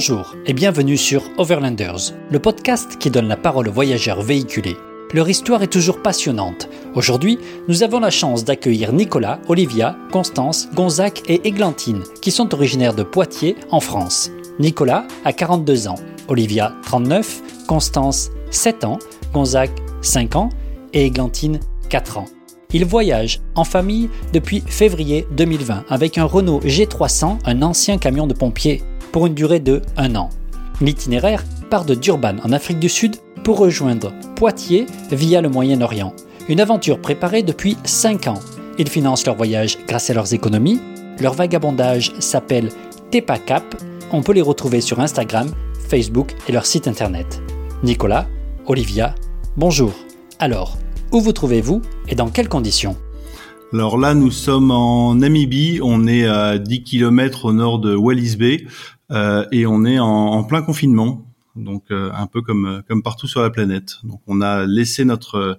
Bonjour et bienvenue sur Overlanders, le podcast qui donne la parole aux voyageurs véhiculés. Leur histoire est toujours passionnante. Aujourd'hui, nous avons la chance d'accueillir Nicolas, Olivia, Constance, Gonzac et Églantine, qui sont originaires de Poitiers, en France. Nicolas a 42 ans, Olivia 39, Constance 7 ans, Gonzac 5 ans et Églantine 4 ans. Ils voyagent en famille depuis février 2020 avec un Renault G300, un ancien camion de pompiers, pour une durée de 1 an. L'itinéraire part de Durban en Afrique du Sud pour rejoindre Poitiers via le Moyen-Orient. Une aventure préparée depuis 5 ans. Ils financent leur voyage grâce à leurs économies. Leur vagabondage s'appelle Tepacap. On peut les retrouver sur Instagram, Facebook et leur site internet. Nicolas, Olivia, bonjour. Alors, où vous trouvez-vous et dans quelles conditions? Alors là, nous sommes en Namibie, on est à 10 km au nord de Wallis Bay et on est en, plein confinement, donc euh, un peu comme comme partout sur la planète. Donc on a laissé notre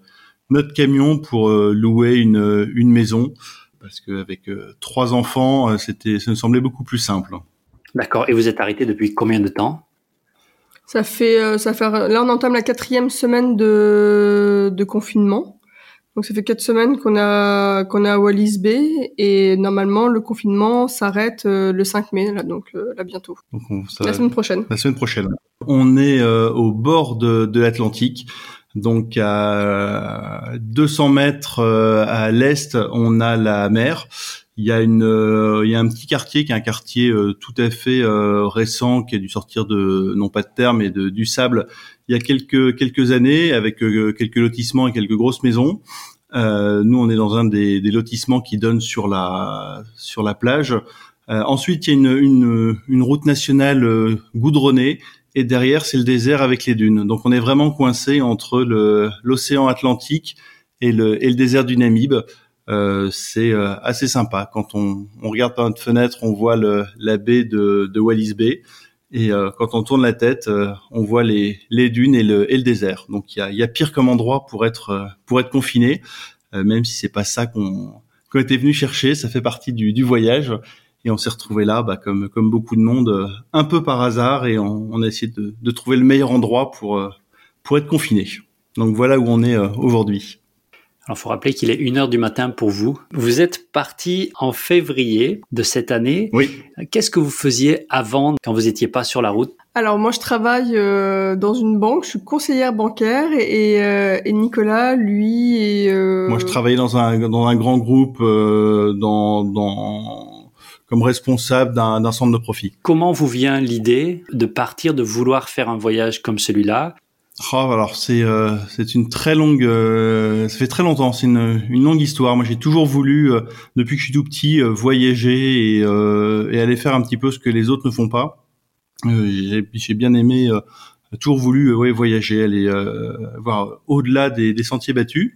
notre camion pour euh, louer une une maison parce qu'avec trois enfants, c'était ça nous semblait beaucoup plus simple. D'accord. Et vous êtes arrêté depuis combien de temps? Ça fait ça fait là on entame la quatrième semaine de de confinement. Donc ça fait quatre semaines qu'on a qu'on a à Wallis Bay et normalement le confinement s'arrête euh, le 5 mai là donc euh, là bientôt. la semaine prochaine. La semaine prochaine. On est euh, au bord de, de l'Atlantique. Donc à 200 mètres à l'est, on a la mer. Il y a une, il y a un petit quartier qui est un quartier tout à fait récent qui a dû sortir de non pas de terre mais de, du sable il y a quelques quelques années avec euh, quelques lotissements et quelques grosses maisons. Euh, nous, on est dans un des, des, lotissements qui donne sur la sur la plage. Euh, ensuite, il y a une, une, une route nationale euh, goudronnée et derrière, c'est le désert avec les dunes. Donc, on est vraiment coincé entre l'océan Atlantique et le, et le désert du Namib. Euh, c'est assez sympa. Quand on, on, regarde par notre fenêtre, on voit le, la baie de, de Wallis Bay. Et euh, quand on tourne la tête, euh, on voit les, les dunes et le, et le désert. Donc il y a, y a, pire comme endroit pour être euh, pour être confiné, même si c'est pas ça qu'on qu'on était venu chercher. Ça fait partie du, du voyage. Et on s'est retrouvé là, bah, comme comme beaucoup de monde, un peu par hasard, et on, on a essayé de, de, trouver le meilleur endroit pour pour être confiné. Donc voilà où on est aujourd'hui. Alors, faut rappeler qu'il est 1 heure du matin pour vous. Vous êtes parti en février de cette année. Oui. Qu'est-ce que vous faisiez avant, quand vous n'étiez pas sur la route? Alors, moi, je travaille euh, dans une banque. Je suis conseillère bancaire et, euh, et Nicolas, lui, est... Euh... Moi, je travaillais dans un dans un grand groupe euh, dans dans comme responsable d'un centre de profit. Comment vous vient l'idée de partir, de vouloir faire un voyage comme celui-là? Oh, alors c'est euh, c'est une très longue, euh, ça fait très longtemps, c'est une, une longue histoire. Moi j'ai toujours voulu, euh, depuis que je suis tout petit, voyager et, et aller faire un petit peu ce que les autres ne font pas. j'ai bien aimé, toujours voulu ouais, voyager, aller voir au-delà des, des, sentiers battus.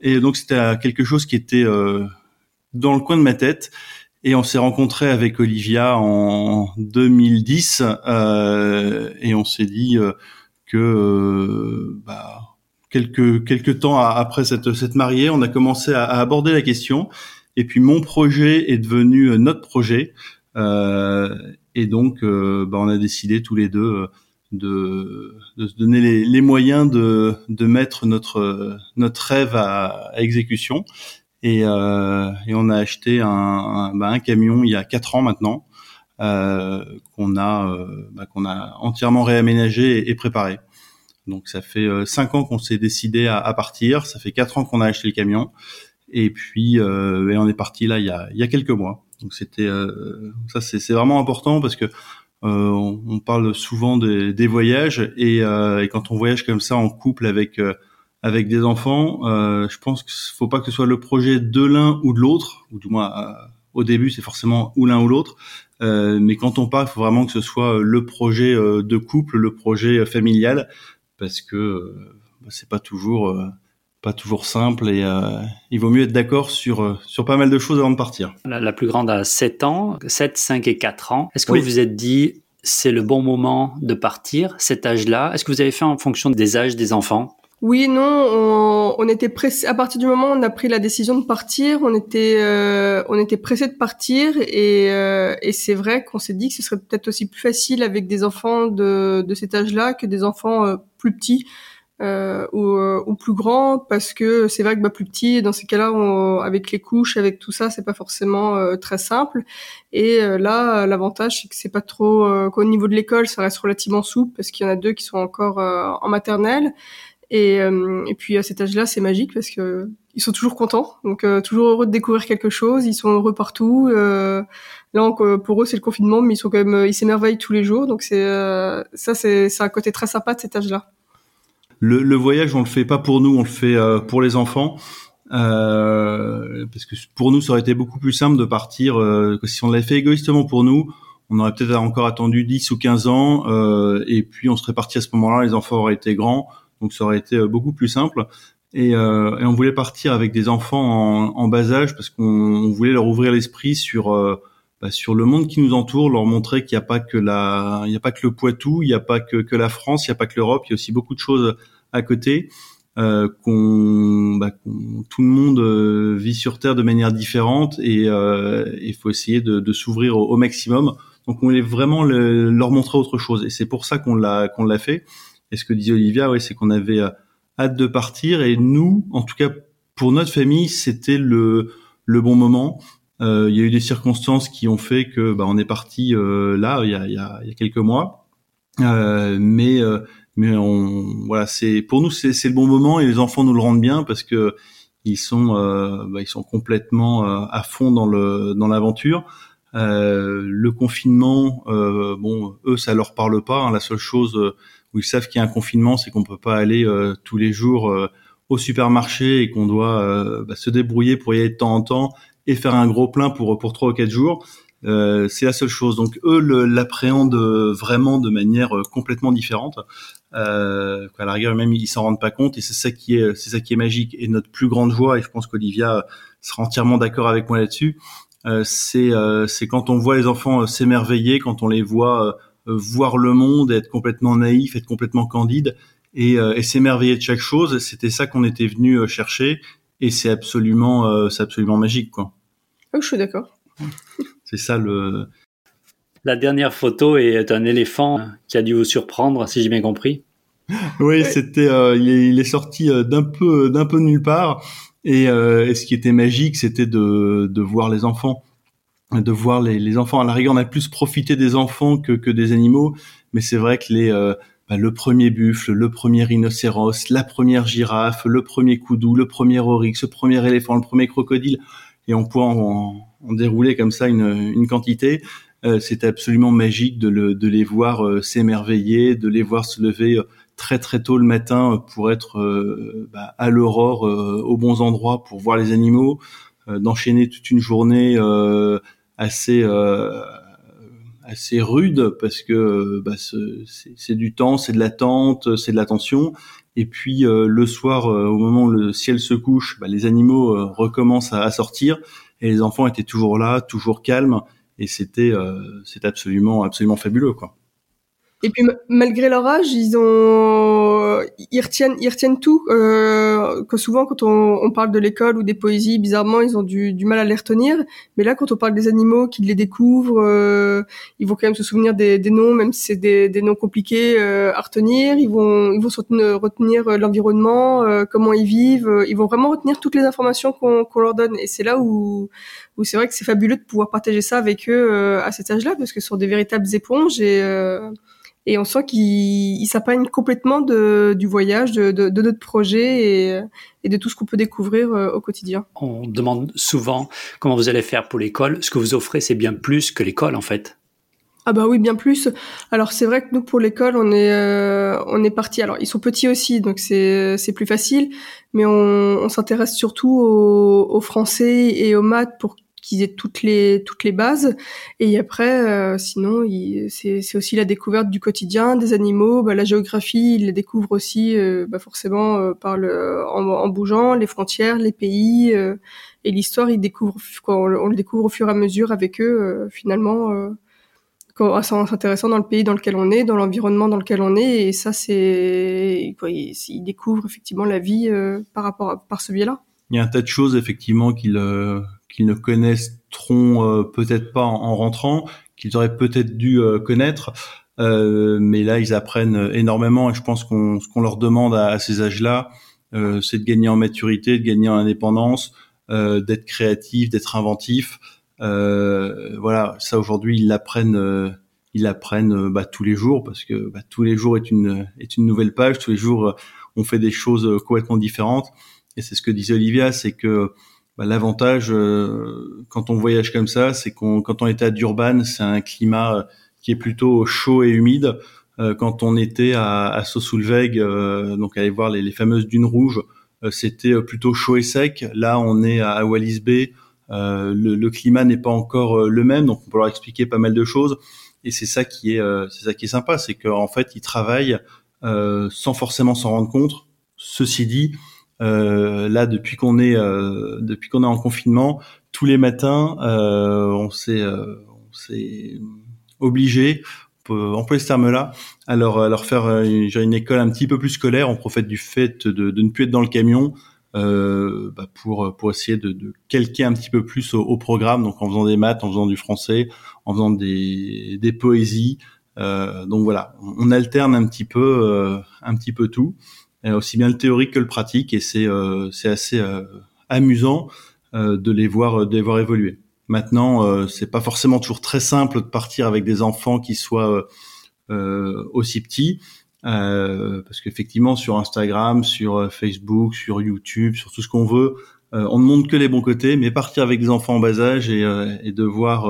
Et donc c'était quelque chose qui était dans le coin de ma tête. Et on s'est rencontré avec Olivia en 2010 et on s'est dit que euh, bah, quelques quelques temps après cette cette mariée, on a commencé à, aborder la question. Et puis mon projet est devenu euh, notre projet. Euh, et donc, euh, bah, on a décidé tous les deux de, de se donner les, les, moyens de, de mettre notre notre rêve à, à exécution. Et, euh, et, on a acheté un, un, bah, un, camion il y a quatre ans maintenant qu'on a euh, bah, qu'on a entièrement réaménagé et, préparé. Donc ça fait euh, cinq ans qu'on s'est décidé à, partir, ça fait quatre ans qu'on a acheté le camion, et puis et on est parti là il y a, il y a quelques mois. Donc c'était ça c'est vraiment important parce que on, on, parle souvent des, voyages. Et, et, quand on voyage comme ça en couple avec avec des enfants, je pense qu'il faut pas que ce soit le projet de l'un ou de l'autre, ou du moins au début c'est forcément ou l'un ou l'autre, euh, mais quand on parle, il faut vraiment que ce soit euh, le projet euh, de couple, le projet familial, parce que c'est pas toujours pas toujours simple et il vaut mieux être d'accord sur sur pas mal de choses avant de partir. La, plus grande a 7 ans, 7, 5 et 4 ans. Est-ce que vous vous êtes dit c'est le bon moment de partir, cet âge-là? Est-ce que vous avez fait en fonction des âges des enfants? Oui, non, on, on était pressé. À partir du moment où on a pris la décision de partir, on était, euh, on était pressé de partir, et, euh, et c'est vrai qu'on s'est dit que ce serait peut-être aussi plus facile avec des enfants de, de cet âge-là que des enfants euh, plus petits euh, ou, euh, ou, plus grands, parce que c'est vrai que bah, plus petit, dans ces cas-là, avec les couches, avec tout ça, c'est pas forcément très simple. Et là, l'avantage, c'est que c'est pas trop qu'au niveau de l'école, ça reste relativement souple, parce qu'il y en a deux qui sont encore en maternelle. Et, euh, et puis à cet âge-là, c'est magique parce que ils sont toujours contents, donc euh, toujours heureux de découvrir quelque chose. Ils sont heureux partout. Euh, là, pour eux, c'est le confinement, mais ils sont quand même, ils s'émerveillent tous les jours. Donc c'est ça, c'est un côté très sympa de cet âge-là. Le, le, voyage, on le fait pas pour nous, on le fait pour les enfants. Euh, parce que pour nous, ça aurait été beaucoup plus simple de partir. Euh, si on l'avait fait égoïstement pour nous, on aurait peut-être encore attendu 10 ou 15 ans, euh, et puis on serait parti à ce moment-là, les enfants auraient été grands donc ça aurait été euh, beaucoup plus simple. Et, euh, et on voulait partir avec des enfants en, en bas âge parce qu'on voulait leur ouvrir l'esprit sur euh, bah, sur le monde qui nous entoure, leur montrer qu'il n'y a pas que la, il n'y a pas que le Poitou, il n'y a pas que, que la France, il n'y a pas que l'Europe, il y a aussi beaucoup de choses à côté. Euh, qu'on, bah, tout le monde vit sur Terre de manière différente et il faut essayer de, de s'ouvrir au, maximum. Donc on voulait vraiment leur montrer autre chose et c'est pour ça qu'on l'a qu'on l'a fait. Et ce que disait Olivia, oui, c'est qu'on avait euh, hâte de partir. Et nous, en tout cas pour notre famille, c'était le, le bon moment. Euh, il y a eu des circonstances qui ont fait que bah, on est parti euh, là il y a, il y, a, il y a quelques mois. Euh, mais euh, mais on voilà c'est pour nous c'est le bon moment et les enfants nous le rendent bien parce que ils sont euh, bah, ils sont complètement à fond dans le dans l'aventure. le confinement, bon, eux, ça leur parle pas. Hein. La seule chose où ils savent qu'il y a un confinement, c'est qu'on peut pas aller euh, tous les jours euh, au supermarché et qu'on doit euh, bah, se débrouiller pour y aller de temps en temps et faire un gros plein pour pour trois ou quatre jours. Euh, c'est la seule chose. Donc eux l'appréhendent vraiment de manière complètement différente. Euh, à la rigueur même ils s'en rendent pas compte et c'est ça qui est c'est ça qui est magique. Et notre plus grande joie et je pense qu'Olivia sera entièrement d'accord avec moi là-dessus, euh, c'est c'est quand on voit les enfants s'émerveiller, quand on les voit euh, voir le monde, être complètement naïf, être complètement candide et, euh, et s'émerveiller de chaque chose. C'était ça qu'on était venu euh, chercher et c'est absolument, c'est absolument magique, quoi. Oh, je suis d'accord. c'est ça le. La dernière photo est un éléphant qui a dû vous surprendre, si j'ai bien compris. Oui, c'était, il, est, il, est, sorti d'un peu, d'un peu nulle part. Et, et, ce qui était magique, c'était de, de voir les enfants de voir les, les, enfants. À la rigueur, on a plus profité des enfants que, que des animaux, mais c'est vrai que les, euh, bah, le premier buffle, le premier rhinocéros, la première girafe, le premier coudou, le premier oryx, le premier éléphant, le premier crocodile, et on peut en, en dérouler comme ça une, une quantité. Euh, C'était absolument magique de, le, de les voir euh, s'émerveiller, de les voir se lever euh, très très tôt le matin pour être bah, à l'aurore aux bons endroits pour voir les animaux, d'enchaîner toute une journée assez euh, assez rude parce que bah, c'est du temps, c'est de l'attente, c'est de l'attention. Et puis euh, le soir, euh, au moment où le ciel se couche, bah, les animaux recommencent à, sortir et les enfants étaient toujours là, toujours calmes. Et c'était c'était absolument absolument fabuleux quoi. Et puis malgré leur âge, ils ont, ils retiennent, ils retiennent tout. Euh, que souvent, quand on, on parle de l'école ou des poésies, bizarrement, ils ont du, du, mal à les retenir. Mais là, quand on parle des animaux, qu'ils les découvrent, euh, ils vont quand même se souvenir des, des noms, même si c'est des, des, noms compliqués euh, à retenir. Ils vont, ils vont retenir, retenir euh, l'environnement, euh, comment ils vivent. Ils vont vraiment retenir toutes les informations qu'on qu'on leur donne. Et c'est là où, où c'est vrai que c'est fabuleux de pouvoir partager ça avec eux à cet âge-là, parce que ce sont des véritables éponges et et on sent qu'ils s'apprennent complètement de, du voyage, de, de, de, notre projet et, et de tout ce qu'on peut découvrir euh, au quotidien. On demande souvent comment vous allez faire pour l'école. Ce que vous offrez, c'est bien plus que l'école en fait. Ah bah oui, bien plus. Alors c'est vrai que nous pour l'école, on est euh, on est parti. Alors ils sont petits aussi, donc c'est c'est plus facile, mais on, on s'intéresse surtout aux, aux, français et aux maths pour qu'ils aient toutes les toutes les bases. Et après, euh, sinon, c'est aussi la découverte du quotidien des animaux. Bah, la géographie, ils les découvrent aussi, euh, bah, forcément euh, par le en, bougeant les frontières, les pays et l'histoire. Ils découvrent on, le découvre au fur et à mesure avec eux. finalement, assez intéressant dans le pays dans lequel on est, dans l'environnement dans lequel on est, et ça c'est ils, découvrent effectivement la vie par rapport à, par ce biais-là. Il y a un tas de choses effectivement qu'ils qu'ils ne connaîtront euh, peut-être pas en, rentrant, qu'ils auraient peut-être dû connaître, mais là ils apprennent énormément et je pense qu'on ce qu'on leur demande à, à ces âges-là, c'est de gagner en maturité, de gagner en indépendance, d'être créatif, d'être inventif. Euh, voilà, ça aujourd'hui ils l'apprennent, euh, ils l'apprennent euh, bah, tous les jours parce que bah, tous les jours est une est une nouvelle page. Tous les jours on fait des choses complètement différentes. Et c'est ce que disait Olivia, c'est que bah, l'avantage quand on voyage comme ça, c'est qu'on quand on était à Durban, c'est un climat qui est plutôt chaud et humide. quand on était à, à Sosulveg, donc aller voir les, les fameuses dunes rouges, c'était plutôt chaud et sec. Là, on est à Wallis Bay, euh, le, le, climat n'est pas encore euh, le même, donc on peut leur expliquer pas mal de choses. Et c'est ça qui est, euh, c'est ça qui est sympa, c'est qu'en fait ils travaillent sans forcément s'en rendre compte. Ceci dit, là depuis qu'on est, depuis qu'on est en confinement, tous les matins, on s'est, on s'est obligé employer ce terme-là, à leur, à leur faire une, une, école un petit peu plus scolaire. On profite du fait de, de, ne plus être dans le camion, euh, bah pour pour essayer de, de calquer un petit peu plus au, programme, donc en faisant des maths, en faisant du français, en faisant des des poésies. Euh, donc voilà, on, alterne un petit peu euh, un petit peu tout, aussi bien le théorique que le pratique, et c'est euh, c'est assez amusant de les voir de les voir évoluer. Maintenant, c'est pas forcément toujours très simple de partir avec des enfants qui soient aussi petits. Euh, parce qu'effectivement sur Instagram, sur euh, Facebook, sur YouTube, sur tout ce qu'on veut, euh, on ne montre que les bons côtés, mais partir avec des enfants en bas âge et, et devoir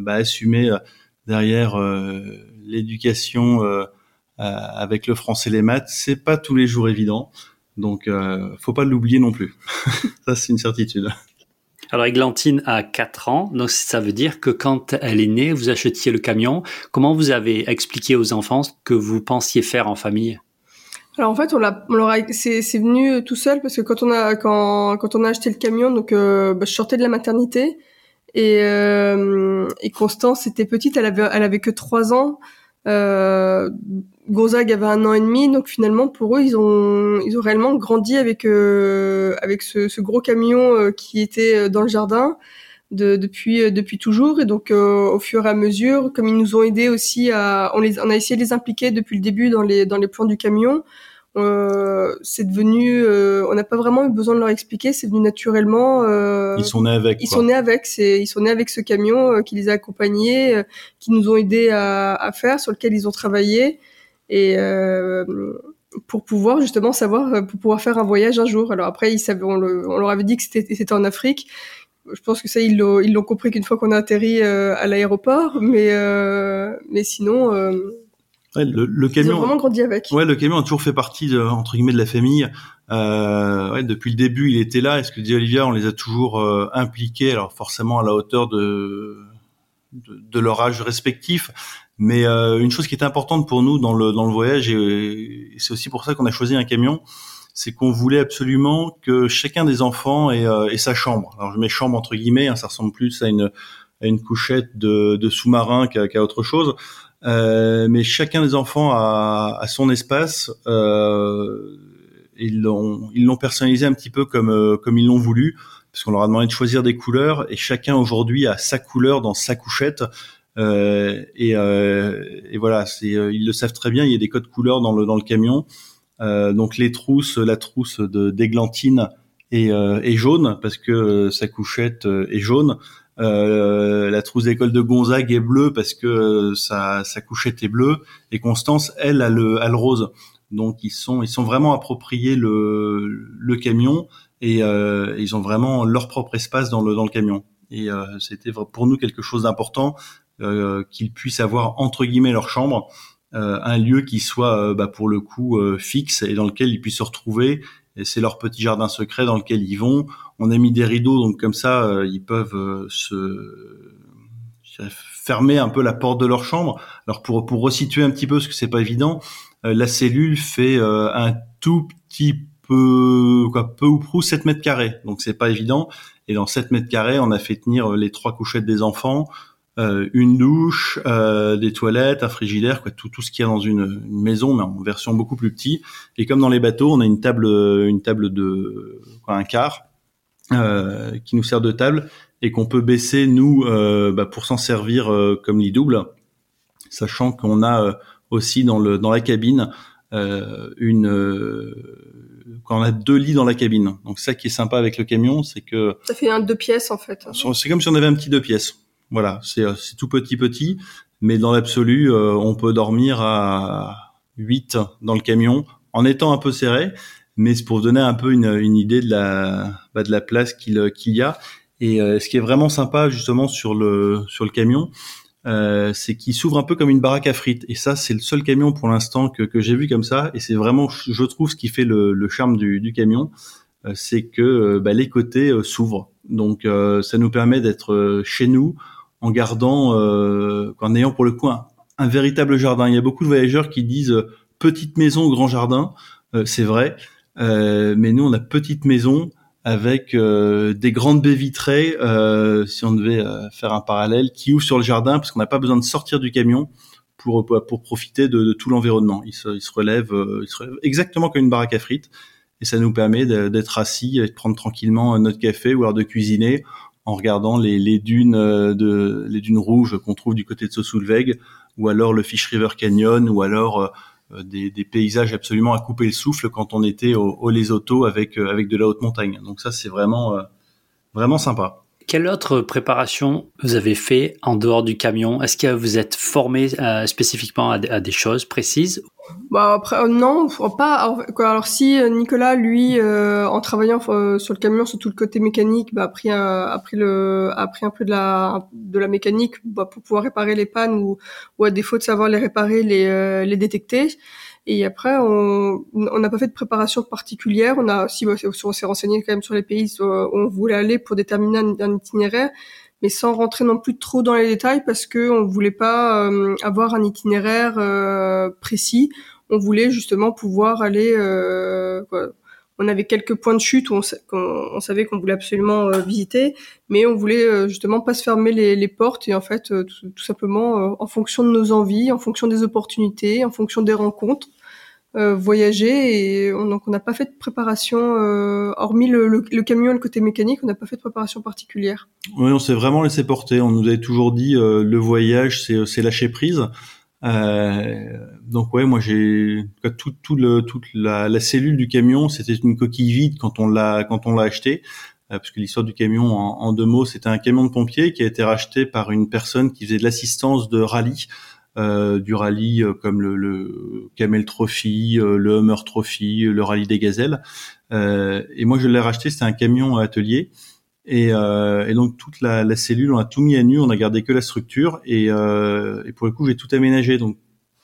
bah, assumer derrière l'éducation avec le français et les maths, c'est pas tous les jours évident. Donc, faut pas l'oublier non plus. Ça, c'est une certitude. Alors Églantine a 4 ans, donc ça veut dire que quand elle est née, vous achetiez le camion. Comment vous avez expliqué aux enfants ce que vous pensiez faire en famille? Alors en fait, on l'a, c'est, c'est venu tout seul parce que quand on a quand quand on a acheté le camion, donc euh, bah, je sortais de la maternité et euh, et Constance était petite, elle avait elle avait que trois ans. Euh, Gonzague avait un an et demi, donc finalement pour eux ils ont ils ont réellement grandi avec euh, avec ce, ce, gros camion euh, qui était euh, dans le jardin de, depuis depuis toujours. Et donc au fur et à mesure comme ils nous ont aidés aussi à on les on a essayé de les impliquer depuis le début dans les dans les plans du camion euh, c'est devenu, euh, on n'a pas vraiment eu besoin de leur expliquer, c'est venu naturellement. Euh, ils sont nés avec. Ils sont nés avec, c'est, ils sont nés avec ce camion qui les a accompagnés, qui nous ont aidés à, à, faire, sur lequel ils ont travaillé, et pour pouvoir justement savoir, pour pouvoir faire un voyage un jour. Alors après, ils savaient, on, on leur avait dit que c'était, c'était en Afrique. Je pense que ça, ils l'ont, ils l'ont compris qu'une fois qu'on a atterri à l'aéroport, mais mais sinon Ouais, le, le camion. Ils ont vraiment grandi avec. Ouais, le camion a toujours fait partie de, entre guillemets de la famille. Euh, ouais, depuis le début, il était là. Et ce que dit Olivia, on les a toujours euh, impliqués, alors forcément à la hauteur de de, de leur âge respectif. Mais euh, une chose qui est importante pour nous dans le dans le voyage, et, c'est aussi pour ça qu'on a choisi un camion, c'est qu'on voulait absolument que chacun des enfants ait, euh, ait, sa chambre. Alors je mets chambre entre guillemets, hein, ça ressemble plus à une à une couchette de, de sous-marin qu'à autre chose. Euh, mais chacun des enfants a, a son espace. Euh, ils l'ont ils l'ont personnalisé un petit peu comme euh, comme ils l'ont voulu, parce qu'on leur a demandé de choisir des couleurs et chacun aujourd'hui a sa couleur dans sa couchette. Euh, et, et, voilà, c'est ils le savent très bien. Il y a des codes couleurs dans le dans le camion. donc les trousses, la trousse de d'églantine est, est jaune parce que sa couchette est jaune. Euh, la trousse d'école de Gonzague est bleue parce que euh, sa, sa couchette est bleue et Constance elle a le, a le rose. Donc ils sont ils sont vraiment appropriés le, le camion et euh, ils ont vraiment leur propre espace dans le dans le camion. Et euh, c'était pour nous quelque chose d'important euh, qu'ils puissent avoir entre guillemets leur chambre un lieu qui soit bah, pour le coup fixe et dans lequel ils puissent se retrouver et c'est leur petit jardin secret dans lequel ils vont. On a mis des rideaux, donc comme ça, euh, ils peuvent euh, se fermer un peu la porte de leur chambre. Alors pour pour resituer un petit peu, parce que c'est pas évident, euh, la cellule fait un tout petit peu, quoi, peu ou prou 7 mètres carrés, donc c'est pas évident. Et dans 7 mètres carrés, on a fait tenir les trois couchettes des enfants, euh, une douche, euh, des toilettes, un frigidaire, quoi, tout, tout ce qu'il y a dans une, maison, mais en version beaucoup plus petite. Et comme dans les bateaux, on a une table, une table de quoi, un quart euh, qui nous sert de table et qu'on peut baisser nous euh, bah, pour s'en servir euh, comme lit double, sachant qu'on a aussi dans le dans la cabine une quand on a deux lits dans la cabine. Donc ça qui est sympa avec le camion, c'est que ça fait un deux pièces en fait. C'est comme si on avait un petit deux pièces. Voilà, c'est tout petit petit, mais dans l'absolu, on peut dormir à 8 dans le camion en étant un peu serré mais c'est pour vous donner un peu une, une idée de la, bah, de la place qu'il qu'il y a. Et euh, ce qui est vraiment sympa justement sur le sur le camion, euh, c'est qu'il s'ouvre un peu comme une baraque à frites. Et ça, c'est le seul camion pour l'instant que, j'ai vu comme ça. Et c'est vraiment, je trouve, ce qui fait le, charme du, camion, euh, c'est que euh, bah, les côtés euh, s'ouvrent. Donc, ça nous permet d'être chez nous en gardant, en ayant pour le coup un, véritable jardin. Il y a beaucoup de voyageurs qui disent petite maison, grand jardin. c'est vrai. Euh, mais nous, on a petite maison avec euh, des grandes baies vitrées, euh, si on devait faire un parallèle, qui ouvrent sur le jardin, parce qu'on n'a pas besoin de sortir du camion pour pour profiter de, de tout l'environnement. Il se, il se relève, il se relève exactement comme une baraque à frites, et ça nous permet d'être assis et de prendre tranquillement notre café ou alors de cuisiner en regardant les, les dunes de les dunes rouges qu'on trouve du côté de Sosulveg, ou alors le Fish River Canyon, ou alors euh, des, des, paysages absolument à couper le souffle quand on était au, au Lesotho avec euh, avec de la haute montagne. Donc ça c'est vraiment euh, vraiment sympa. Quelle autre préparation vous avez fait en dehors du camion? Est-ce que vous êtes formé euh, spécifiquement à, à, des choses précises bah après euh, non, pas. Alors, alors, si euh, Nicolas, lui, en travaillant sur le camion, sur tout le côté mécanique, bah, a pris, a pris le, a pris un peu de la de la mécanique bah, pour pouvoir réparer les pannes ou, ou à défaut de savoir les réparer, les les détecter. Et après, on n'a pas fait de préparation particulière. On a aussi, on s'est renseigné quand même sur les pays où on voulait aller pour déterminer un, itinéraire, mais sans rentrer non plus trop dans les détails parce que on voulait pas euh, avoir un itinéraire euh, précis. On voulait justement pouvoir aller euh, on avait quelques points de chute où on, savait qu'on voulait absolument euh, visiter, mais on voulait euh, justement pas se fermer les, portes et en fait tout, simplement en fonction de nos envies, en fonction des opportunités, en fonction des rencontres, voyager et on, donc on n'a pas fait de préparation hormis le, camion et le côté mécanique, on n'a pas fait de préparation particulière. Oui, on s'est vraiment laissé porter. On nous avait toujours dit le voyage c'est lâcher prise. Euh, donc ouais, moi j'ai tout, tout le, toute la, la cellule du camion, c'était une coquille vide quand on l'a quand on l'a acheté, euh, parce que l'histoire du camion en, en deux mots, c'était un camion de pompier qui a été racheté par une personne qui faisait de l'assistance de rallye. Euh, du rallye euh, comme le, le, Camel Trophy, euh, le Hummer Trophy, le rallye des gazelles. et moi, je l'ai racheté, c'était un camion atelier. Et, euh, et, donc toute la, la, cellule, on a tout mis à nu, on a gardé que la structure et, euh, et pour le coup j'ai tout aménagé. Donc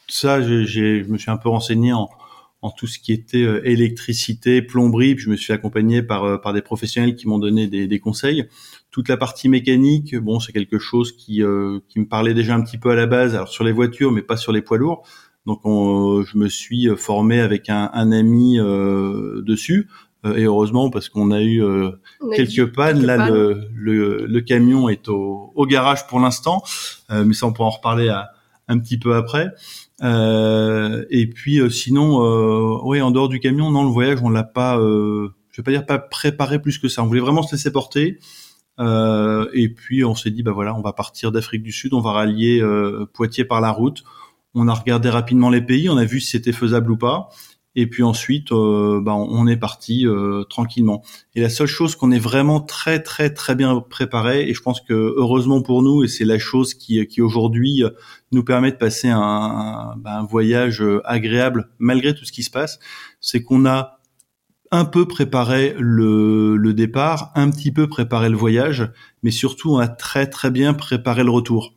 ça, je me suis un peu renseigné en, en tout ce qui était euh, électricité, plomberie. Puis je me suis accompagné par euh, par des professionnels qui m'ont donné des, des, conseils. Toute la partie mécanique, bon, c'est quelque chose qui euh, qui me parlait déjà un petit peu à la base, alors sur les voitures, mais pas sur les poids lourds. Donc on, je me suis formé avec un, un ami dessus. Euh, et heureusement parce qu'on a eu euh, quelques pannes. Là, Le, le, le, camion est au, au garage pour l'instant, euh, mais ça on pourra en reparler à, un petit peu après. Euh, et puis sinon, euh, oui, en dehors du camion, non, le voyage, on l'a pas, euh, je vais pas dire pas préparé plus que ça. On voulait vraiment se laisser porter. Et puis on s'est dit, bah voilà, on va partir d'Afrique du Sud, on va rallier Poitiers par la route. On a regardé rapidement les pays, on a vu si c'était faisable ou pas. Et puis ensuite, euh, bah, on est parti euh, tranquillement. Et la seule chose qu'on est vraiment très très très bien préparé, et je pense que heureusement pour nous, et c'est la chose qui, qui aujourd'hui nous permet de passer un, bah, un voyage agréable malgré tout ce qui se passe, c'est qu'on a un peu préparé le, départ, un petit peu préparé le voyage, mais surtout on a très très bien préparé le retour.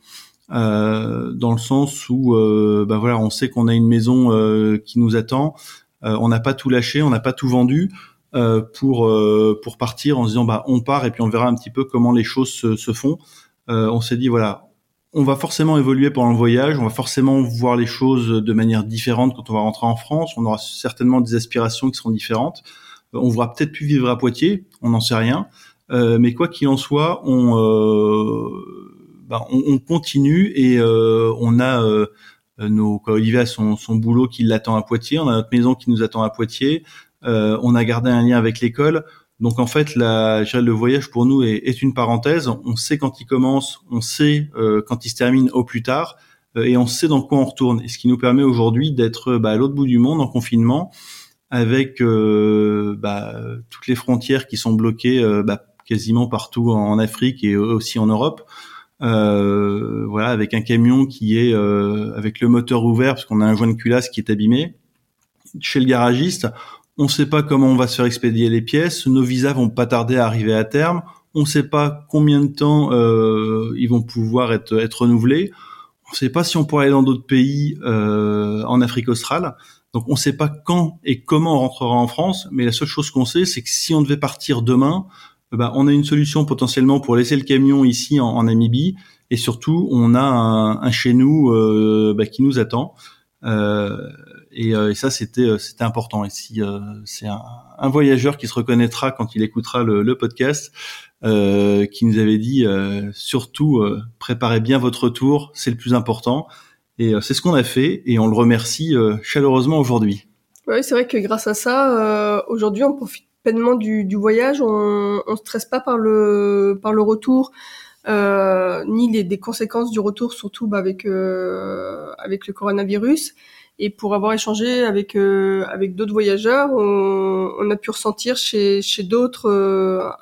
Euh, dans le sens où euh, bah voilà, on sait qu'on a une maison euh, qui nous attend, euh, on n'a pas tout lâché, on n'a pas tout vendu pour pour partir en se disant bah on part et puis on verra un petit peu comment les choses se, se font. on s'est dit voilà, on va forcément évoluer pendant le voyage, on va forcément voir les choses de manière différente quand on va rentrer en France, on aura certainement des aspirations qui seront différentes. On voudra peut-être plus vivre à Poitiers, on n'en sait rien. Euh, mais quoi qu'il en soit, on, euh, bah, on, on, continue et on a nos Olivier a son, son boulot qui l'attend à Poitiers, on a notre maison qui nous attend à Poitiers, on a gardé un lien avec l'école. Donc en fait, la, le voyage pour nous est, une parenthèse. On sait quand il commence, on sait quand il se termine au plus tard, et on sait dans quoi on retourne. Et ce qui nous permet aujourd'hui d'être bah, à l'autre bout du monde en confinement, avec euh, bah, toutes les frontières qui sont bloquées euh, bah, quasiment partout en Afrique et aussi en Europe. Euh, voilà, avec un camion qui est avec le moteur ouvert parce qu'on a un joint de culasse qui est abîmé. Chez le garagiste, on ne sait pas comment on va se faire expédier les pièces. Nos visas vont pas tarder à arriver à terme. On ne sait pas combien de temps ils vont pouvoir être, être renouvelés. On ne sait pas si on pourra aller dans d'autres pays en Afrique australe. Donc on ne sait pas quand et comment on rentrera en France, mais la seule chose qu'on sait, c'est que si on devait partir demain, eh ben, on a une solution potentiellement pour laisser le camion ici en, Namibie, et surtout on a un, chez nous euh, bah, qui nous attend. Euh, euh, et, ça c'était c'était important. Et si c'est un, voyageur qui se reconnaîtra quand il écoutera le, podcast, qui nous avait dit surtout préparez bien votre retour, c'est le plus important. Et euh, c'est ce qu'on a fait et on le remercie euh, chaleureusement aujourd'hui. Oui, c'est vrai que grâce à ça, euh, aujourd'hui, on profite pleinement du, voyage. On ne stresse pas par le, par le retour. Euh, ni les des conséquences du retour, surtout bah, avec euh, avec le coronavirus. Et pour avoir échangé avec euh, avec d'autres voyageurs, on, on, a pu ressentir chez chez d'autres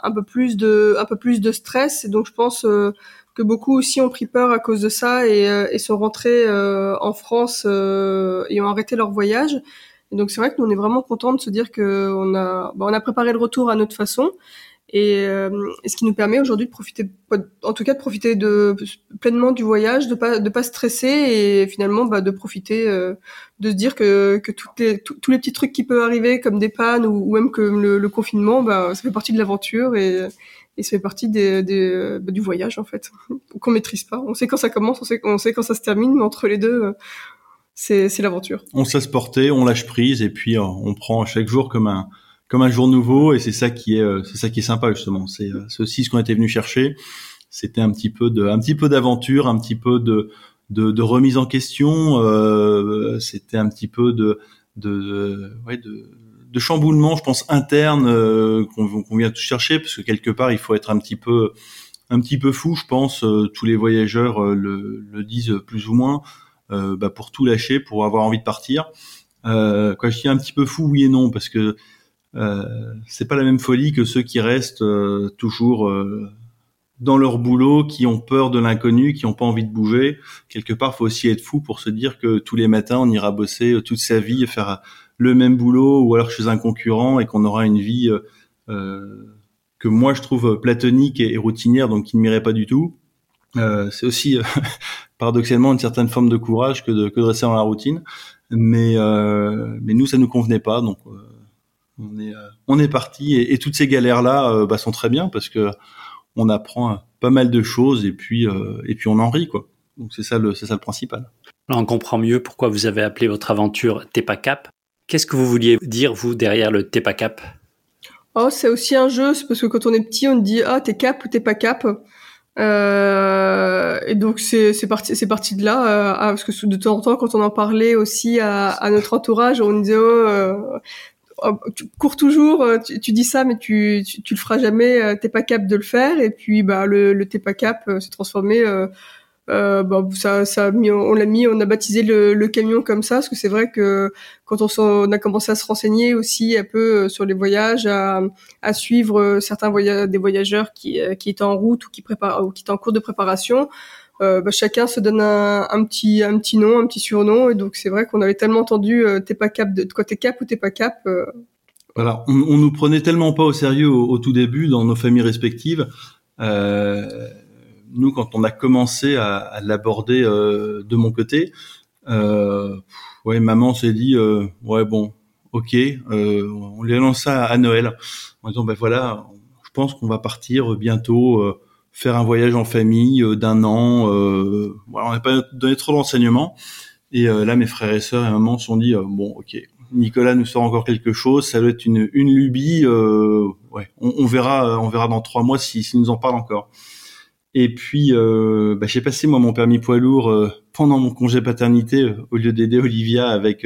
un peu plus de un peu plus de stress. Et donc je pense que beaucoup aussi ont pris peur à cause de ça et, euh, et sont rentrés euh, en France euh, et ont arrêté leur voyage. Et donc c'est vrai que nous on est vraiment contents de se dire que on a bah, on a préparé le retour à notre façon et, et ce qui nous permet aujourd'hui de profiter en tout cas de profiter de pleinement du voyage, de pas de pas stresser et finalement bah, de profiter de se dire que que toutes les tous les petits trucs qui peuvent arriver comme des pannes ou, même que le, le confinement bah ça fait partie de l'aventure et et ça fait partie des, des, bah, du voyage en fait qu'on maîtrise pas. On sait quand ça commence, on sait, on sait quand ça se termine, mais entre les deux, euh, c'est, c'est l'aventure. On se laisse porter, on lâche prise et puis euh, on prend chaque jour comme un comme un jour nouveau et c'est ça qui est euh, c'est ça qui est sympa justement. C'est, c'est aussi ce qu'on était venu chercher. C'était un petit peu de un petit peu d'aventure, un petit peu de de, de remise en question. Euh, c'était un petit peu de de, ouais, de de chamboulement, je pense, interne euh, qu'on vient tout chercher, parce que quelque part, il faut être un petit peu, un petit peu fou, je pense. Euh, tous les voyageurs euh, le, le, disent plus ou moins, bah, pour tout lâcher, pour avoir envie de partir. Euh, quoi, je dis un petit peu fou, oui et non, parce que c'est pas la même folie que ceux qui restent toujours dans leur boulot, qui ont peur de l'inconnu, qui n'ont pas envie de bouger. Quelque part, faut aussi être fou pour se dire que tous les matins, on ira bosser toute sa vie et faire le même boulot ou alors chez un concurrent et qu'on aura une vie euh, euh, que moi je trouve platonique et, routinière, donc qui ne m'irait pas du tout. Euh, c'est aussi paradoxalement une certaine forme de courage que de, que de rester dans la routine, mais mais nous ça nous convenait pas, donc on est on est parti et, toutes ces galères là bah, sont très bien parce que on apprend pas mal de choses et puis et puis on en rit quoi. Donc c'est ça le c'est ça le principal. Là, on comprend mieux pourquoi vous avez appelé votre aventure Tepa Cap. Qu'est-ce que vous vouliez dire, vous, derrière le t'es pas cap Oh, c'est aussi un jeu, c'est parce que quand on est petit, on dit ah t'es cap ou t'es pas cap? Euh, et donc c'est c'est parti c'est parti de là euh, ah, parce que de temps en temps quand on en parlait aussi à, à notre entourage on disait oh, euh, oh tu cours toujours euh, tu, dis ça mais tu, tu, le feras jamais euh, t'es pas cap de le faire. Et puis bah le, le t'es pas cap s'est transformé euh, bah, ça, ça a mis, on l'a mis, on a baptisé le, le, camion comme ça, parce que c'est vrai que quand on, on, a commencé à se renseigner aussi un peu euh, sur les voyages, à, à suivre euh, certains voyages, des voyageurs qui, euh, qui étaient en route ou qui ou qui étaient en cours de préparation, euh, bah, chacun se donne un, petit un petit nom, un petit surnom, et donc c'est vrai qu'on avait tellement entendu euh, t'es pas cap de, quoi t'es cap ou t'es pas cap. Voilà, on, on nous prenait tellement pas au sérieux au, tout début dans nos familles respectives. Euh, nous, quand on a commencé à, à l'aborder euh, de mon côté, euh, ouais, maman s'est dit, euh, ouais, bon, ok, euh, on lui a lancé ça à Noël en disant, ben voilà, je pense qu'on va partir bientôt faire un voyage en famille d'un an. voilà, on n'a pas donné trop d'enseignements. Et là, mes frères et sœurs et maman se sont dit, bon, ok, Nicolas nous sort encore quelque chose, ça doit être une, une lubie. ouais, on, on, verra, on verra dans trois mois s'il si, si nous en parle encore. Et puis, euh, bah, j'ai passé moi mon permis poids lourd euh, pendant mon congé paternité euh, au lieu d'aider Olivia avec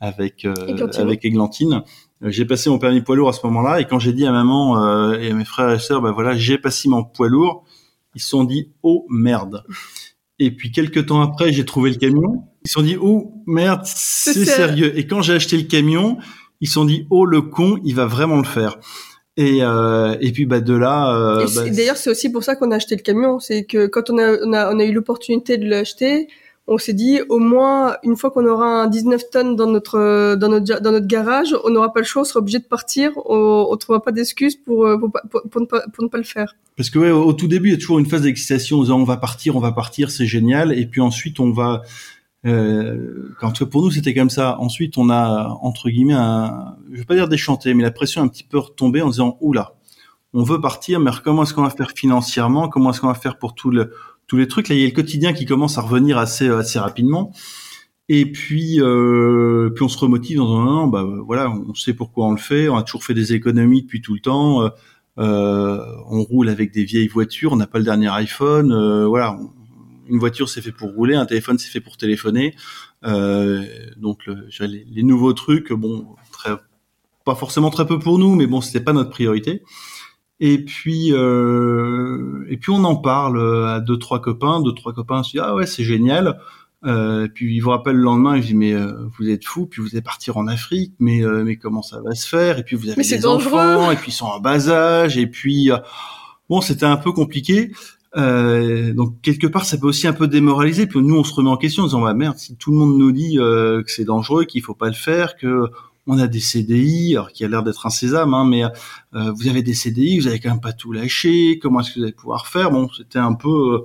avec avec Églantine. J'ai passé mon permis poids lourd à ce moment-là et quand j'ai dit à maman et à mes frères et sœurs, bah voilà, j'ai passé mon poids lourd, ils se sont dit oh merde. Et puis quelques temps après, j'ai trouvé le camion. Ils se sont dit oh merde, c'est sérieux. Et quand j'ai acheté le camion, ils se sont dit oh le con, il va vraiment le faire. Et euh, et puis bah de là. euh, bah, D'ailleurs, c'est aussi pour ça qu'on a acheté le camion. C'est que quand on a, on a, on a eu l'opportunité de l'acheter, on s'est dit au moins une fois qu'on aura un 19 tonnes dans notre dans notre dans notre garage, on n'aura pas le choix, on sera obligé de partir. On, on trouvera pas d'excuses pour, euh, pour, pour, ne pas pour ne pas le faire. Parce que au, tout début, il y a toujours une phase d'excitation on va partir, on va partir, c'est génial. Et puis ensuite, on va. Euh, en tout cas, pour nous, c'était comme ça. Ensuite, on a entre guillemets, un, je vais pas dire déchanté, mais la pression a un petit peu retombé en disant oula, on veut partir, mais comment est-ce qu'on va faire financièrement? Comment est-ce qu'on va faire pour tout le, tous les trucs Là, il y a le quotidien qui commence à revenir assez assez rapidement. Et puis, euh, puis on se remotive dans un an. Bah voilà, on sait pourquoi on le fait. On a toujours fait des économies depuis tout le temps. Euh, euh, on roule avec des vieilles voitures. On n'a pas le dernier iPhone. Euh, voilà, une voiture c'est fait pour rouler, un téléphone c'est fait pour téléphoner. Euh, donc les, les nouveaux trucs, bon, très, pas forcément très peu pour nous, mais bon, c'était pas notre priorité. Et puis, euh, et puis on en parle à deux trois copains, deux trois copains se disent ah ouais c'est génial. Euh, puis ils vous rappellent le lendemain, ils disent mais euh, vous êtes fous, puis vous allez partir en Afrique, mais euh, mais comment ça va se faire? Et puis vous avez des dangereux. enfants, et puis ils sont en bas âge, et puis euh, bon c'était un peu compliqué. Euh, donc quelque part ça peut aussi un peu démoraliser. Puis nous on se remet en question en disant bah merde si tout le monde nous dit euh, que c'est dangereux, qu'il faut pas le faire, que on a des CDI, alors qui a l'air d'être un sésame, hein, mais euh, vous avez des CDI, vous avez quand même pas tout lâché. Comment est-ce que vous allez pouvoir faire? Bon, c'était un peu, euh,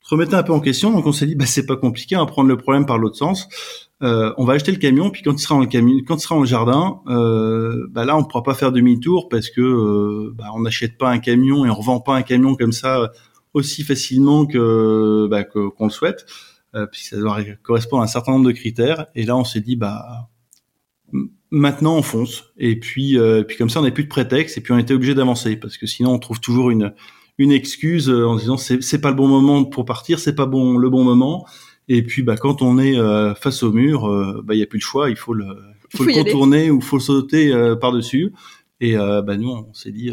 se remettait un peu en question. Donc on s'est dit, bah c'est pas compliqué, on va prendre le problème par l'autre sens. Euh, on va acheter le camion, puis quand il sera le camion, quand il sera dans le jardin, bah là on pourra pas faire demi-tour parce que bah, on n'achète pas un camion et on revend pas un camion comme ça aussi facilement que bah, qu'on le souhaite, puisque ça doit correspondre à un certain nombre de critères. Et là on s'est dit, bah maintenant on fonce. Et puis euh, puis comme ça on n'a plus de prétexte. Et puis on était obligé d'avancer. Parce que sinon on trouve toujours une une excuse euh, en disant c'est c'est pas le bon moment pour partir c'est pas bon le bon moment. Et puis bah quand on est euh, face au mur euh, bah il y a plus le choix. Il faut le Il faut, faut le y aller. contourner ou faut sauter par dessus et bah nous on s'est dit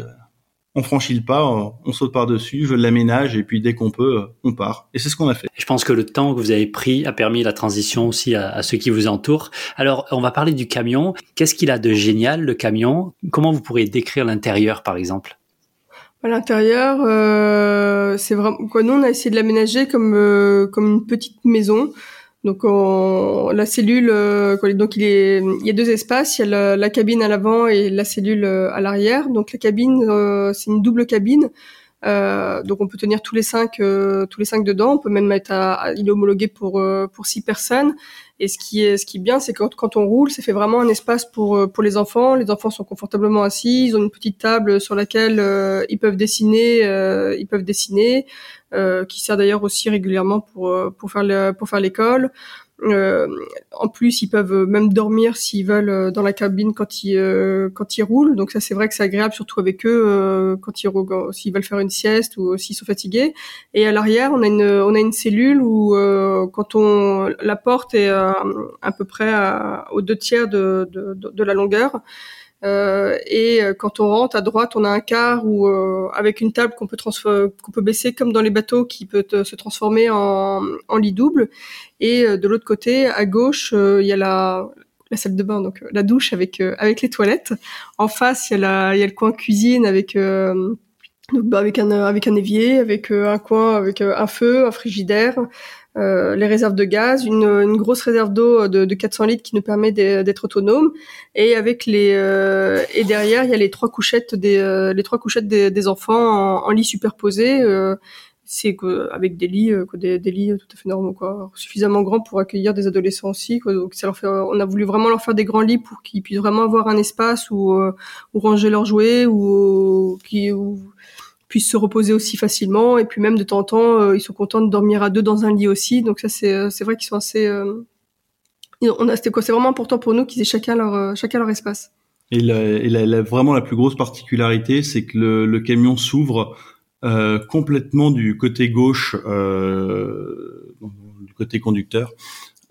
on franchit le pas, on, saute par dessus, je l'aménage et puis dès qu'on peut, on part. Et c'est ce qu'on a fait. Je pense que le temps que vous avez pris a permis la transition aussi à, à ceux qui vous entourent. Alors, on va parler du camion. Qu'est-ce qu'il a de génial, le camion? Comment vous pourriez décrire l'intérieur, par exemple? À l'intérieur, euh, c'est vraiment quoi. Nous, on a essayé de l'aménager comme euh, comme une petite maison. Donc, on, la cellule, euh, donc il est, il y a deux espaces. Il y a la, la cabine à l'avant et la cellule euh, à l'arrière. Donc, la cabine, euh, c'est une double cabine. Euh, donc, on peut tenir tous les cinq, euh, tous les cinq dedans. On peut même mettre, à, à- il est homologué pour euh, pour six personnes. Et ce qui est, ce qui est bien, c'est quand, quand on roule, ça fait vraiment un espace pour euh, pour les enfants. Les enfants sont confortablement assis. Ils ont une petite table sur laquelle euh, ils peuvent dessiner. euh, ils peuvent dessiner, qui sert d'ailleurs aussi régulièrement pour pour faire pour faire l'école. Euh, en plus, ils peuvent même dormir s'ils veulent euh, dans la cabine quand ils euh, quand ils roulent. Donc ça, c'est vrai que c'est agréable, surtout avec eux euh, quand ils s'ils veulent faire une sieste ou s'ils sont fatigués. Et à l'arrière, on a une on a une cellule où euh, quand on la porte est euh, à peu près aux deux tiers de, de, de la longueur. Euh, et euh, quand on rentre à droite, on a un quart où euh, avec une table qu'on peut qu'on peut baisser comme dans les bateaux, qui peut se transformer en, en lit double. Et de l'autre côté, à gauche, il y a la salle de bain, donc la douche avec avec les toilettes. En face, il y a la il y a le coin cuisine avec bah, avec un avec un évier, avec un coin avec un feu, un frigidaire, euh, les réserves de gaz, une, une grosse réserve d'eau de, de 400 litres qui nous permet d'être autonome, et avec les euh, et derrière il y a les trois couchettes des euh, les trois couchettes des, des enfants en, en lit superposé. euh, c'est avec des lits, euh, quoi, des, des lits tout à fait normaux, quoi, suffisamment grands pour accueillir des adolescents aussi. Quoi, donc ça leur fait, on a voulu vraiment leur faire des grands lits pour qu'ils puissent vraiment avoir un espace où, euh, où ranger leurs jouets, ou qui où puissent se reposer aussi facilement. Et puis même de temps en temps, euh, ils sont contents de dormir à deux dans un lit aussi. Donc ça, c'est euh, c'est vrai qu'ils sont assez. euh, on a, C'est vraiment important pour nous qu'ils aient chacun leur chacun leur espace. Et, la, vraiment la plus grosse particularité, c'est que le, camion s'ouvre complètement du côté gauche, du côté conducteur.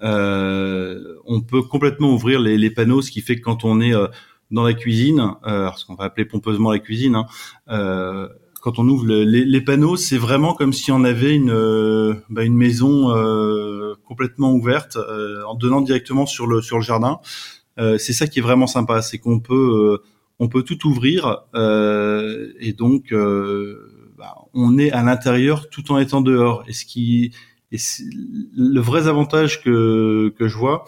on peut complètement ouvrir les, les, panneaux, ce qui fait que quand on est dans la cuisine, ce qu'on va appeler pompeusement la cuisine, hein, quand on ouvre les, panneaux, c'est vraiment comme si on avait une, euh, bah, une maison euh, complètement ouverte, euh, en donnant directement sur le sur le jardin. c'est ça qui est vraiment sympa, c'est qu'on peut on peut tout ouvrir et donc bah, on est à l'intérieur tout en étant dehors. Et ce qui et le vrai avantage que que je vois,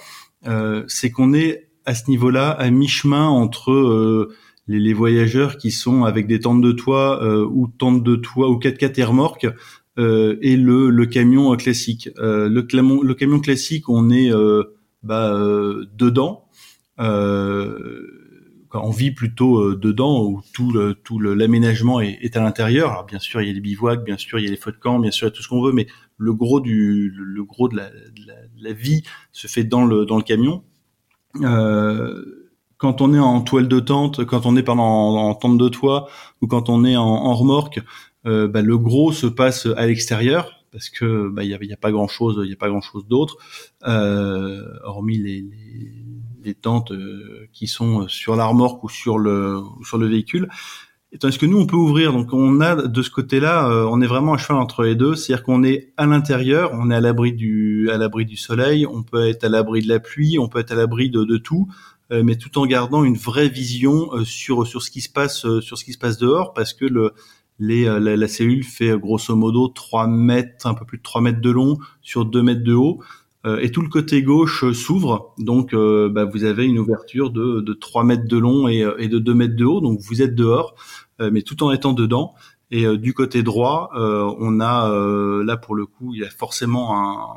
c'est qu'on est à ce niveau-là à mi-chemin entre les, les, voyageurs qui sont avec des tentes de toit euh, ou tentes de toit ou 4x4 et remorques euh, et le, le camion classique. Euh, le, le camion classique, on est bah, dedans. on vit plutôt dedans où tout le, tout l'aménagement est, est, à l'intérieur. Alors bien sûr, il y a les bivouacs, bien sûr, il y a les feux de camp, bien sûr, il y a tout ce qu'on veut, mais le gros du le gros de la, de la, de la vie se fait dans le dans le camion. Euh, quand on est en toile de tente, quand on est en, en tente de toit ou quand on est en, remorque, euh, bah, le gros se passe à l'extérieur parce que bah, il y, a, pas grand chose, il y a pas grand chose d'autre, euh, hormis les, les, tentes euh, qui sont sur la remorque ou sur le sur le véhicule. Tandis que nous, on peut ouvrir. Donc, on a de ce côté-là, on est vraiment à cheval entre les deux. C'est-à-dire qu'on est à l'intérieur, on est à l'abri du à l'abri du soleil, on peut être à l'abri de la pluie, on peut être à l'abri de tout. Euh, mais tout en gardant une vraie vision euh, sur sur ce qui se passe euh, sur ce qui se passe dehors, parce que le les, la, cellule fait grosso modo 3 mètres, un peu plus de 3 mètres de long sur 2 mètres de haut. et tout le côté gauche s'ouvre, donc bah, vous avez une ouverture de, de 3 mètres de long et, et, de 2 mètres de haut, donc vous êtes dehors, mais tout en étant dedans. Et du côté droit, on a là pour le coup, il y a forcément un,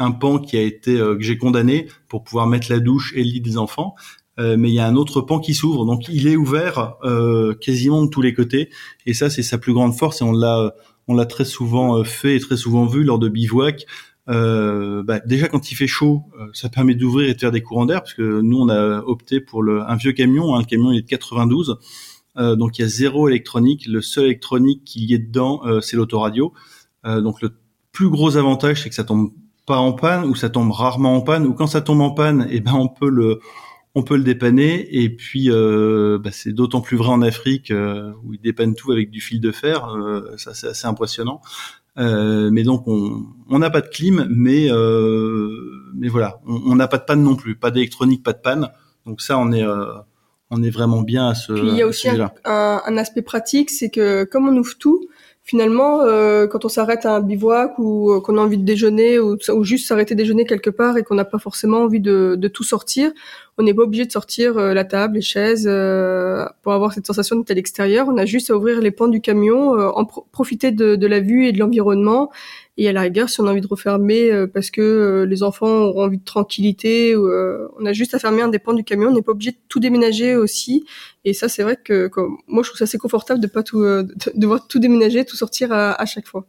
un pan qui a été euh, que j'ai condamné pour pouvoir mettre la douche et le lit des enfants. Euh, mais il y a un autre pan qui s'ouvre, donc il est ouvert euh, quasiment de tous les côtés. Et ça, c'est sa plus grande force, et on l'a on l'a très souvent fait et très souvent vu lors de bivouac. Euh, bah, déjà quand il fait chaud, ça permet d'ouvrir et de faire des courants d'air parce que nous on a opté pour le, un vieux camion, hein, le camion il est de 92, euh, donc il y a zéro électronique. Le seul électronique qu'il y ait dedans, c'est l'autoradio. donc le plus gros avantage c'est que ça tombe pas en panne ou ça tombe rarement en panne ou quand ça tombe en panne et eh ben on peut le on peut le dépanner et puis euh, bah, c'est d'autant plus vrai en Afrique euh, où ils dépannent tout avec du fil de fer euh, ça c'est assez impressionnant. Mais donc on n'a pas de clim mais mais voilà on n'a pas de panne non plus pas d'électronique pas de panne. Donc ça on est on est vraiment bien à ce puis il y a aussi un, un, aspect pratique c'est que comme on ouvre tout finalement, euh, quand on s'arrête à un bivouac ou euh, qu'on a envie de déjeuner ou, ou juste s'arrêter déjeuner quelque part et qu'on n'a pas forcément envie de, tout sortir, on n'est pas obligé de sortir euh, la table, les chaises pour avoir cette sensation d'être à l'extérieur. On a juste à ouvrir les pans du camion, en profiter de, de, la vue et de l'environnement et à la rigueur, si on a envie de refermer euh, parce que euh, les enfants ont envie de tranquillité, euh, on a juste à fermer un des pans du camion. On n'est pas obligé de tout déménager aussi. Et ça, c'est vrai que, moi, je trouve ça assez confortable de pas tout, de devoir tout déménager, tout sortir à, à chaque fois.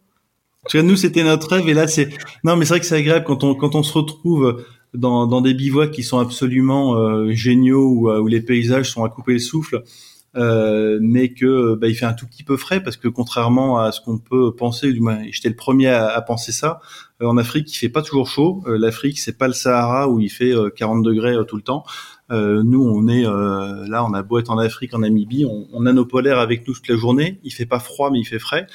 Parce que nous, c'était notre rêve, et là, c'est non, mais c'est vrai que c'est agréable quand on quand on se retrouve dans, dans des bivouacs qui sont absolument géniaux où, où les paysages sont à couper le souffle. Euh, mais que bah, il fait un tout petit peu frais parce que contrairement à ce qu'on peut penser, du moins j'étais le premier à, à penser ça, euh, en Afrique il fait pas toujours chaud. Euh, L'Afrique c'est pas le Sahara où il fait 40 degrés tout le temps. nous on est là, on a beau être en Afrique, en Namibie, on, on, a nos polaires avec nous toute la journée. Il fait pas froid mais il fait frais.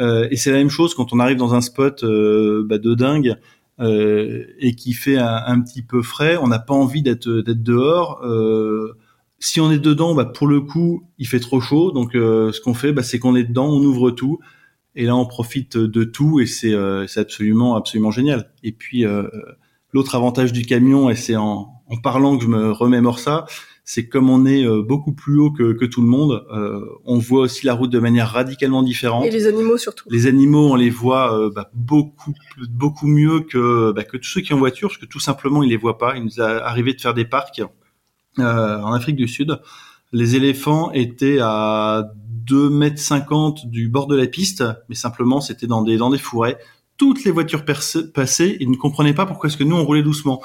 et c'est la même chose quand on arrive dans un spot bah, de dingue. et qui fait un, un, petit peu frais, on n'a pas envie d'être d'être dehors. Euh, si on est dedans, bah, pour le coup, il fait trop chaud. Donc, euh, ce qu'on fait, bah, c'est qu'on est dedans, on ouvre tout, et là, on profite de tout, et c'est euh, absolument, absolument génial. Et puis, euh, l'autre avantage du camion, et c'est en, en, parlant que je me remémore ça, c'est comme on est euh, beaucoup plus haut que, que tout le monde, on voit aussi la route de manière radicalement différente. Et les animaux surtout. Les animaux, on les voit bah, beaucoup, beaucoup mieux que, bah, que tous ceux qui ont voiture, parce que tout simplement, ils les voient pas. Il nous a arrivé de faire des parcs euh, en Afrique du Sud, les éléphants étaient à 2 mètres 50 du bord de la piste, mais simplement c'était dans des dans des forêts. Toutes les voitures passaient, ils ne comprenaient pas pourquoi est-ce que nous on roulait doucement.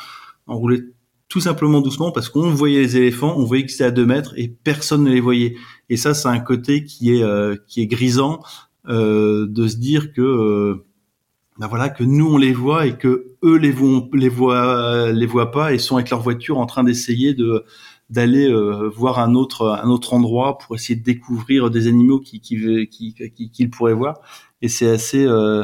On roulait tout simplement doucement parce qu'on voyait les éléphants, on voyait que c'était à 2 mètres et personne ne les voyait. Et ça, c'est un côté qui est euh, qui est grisant de se dire que ben voilà que nous on les voit et que eux les voient les voient les pas et sont avec leur voiture en train d'essayer de d'aller euh, voir un autre un autre endroit pour essayer de découvrir des animaux qui qui qui qu'ils pourraient voir. Et c'est assez euh,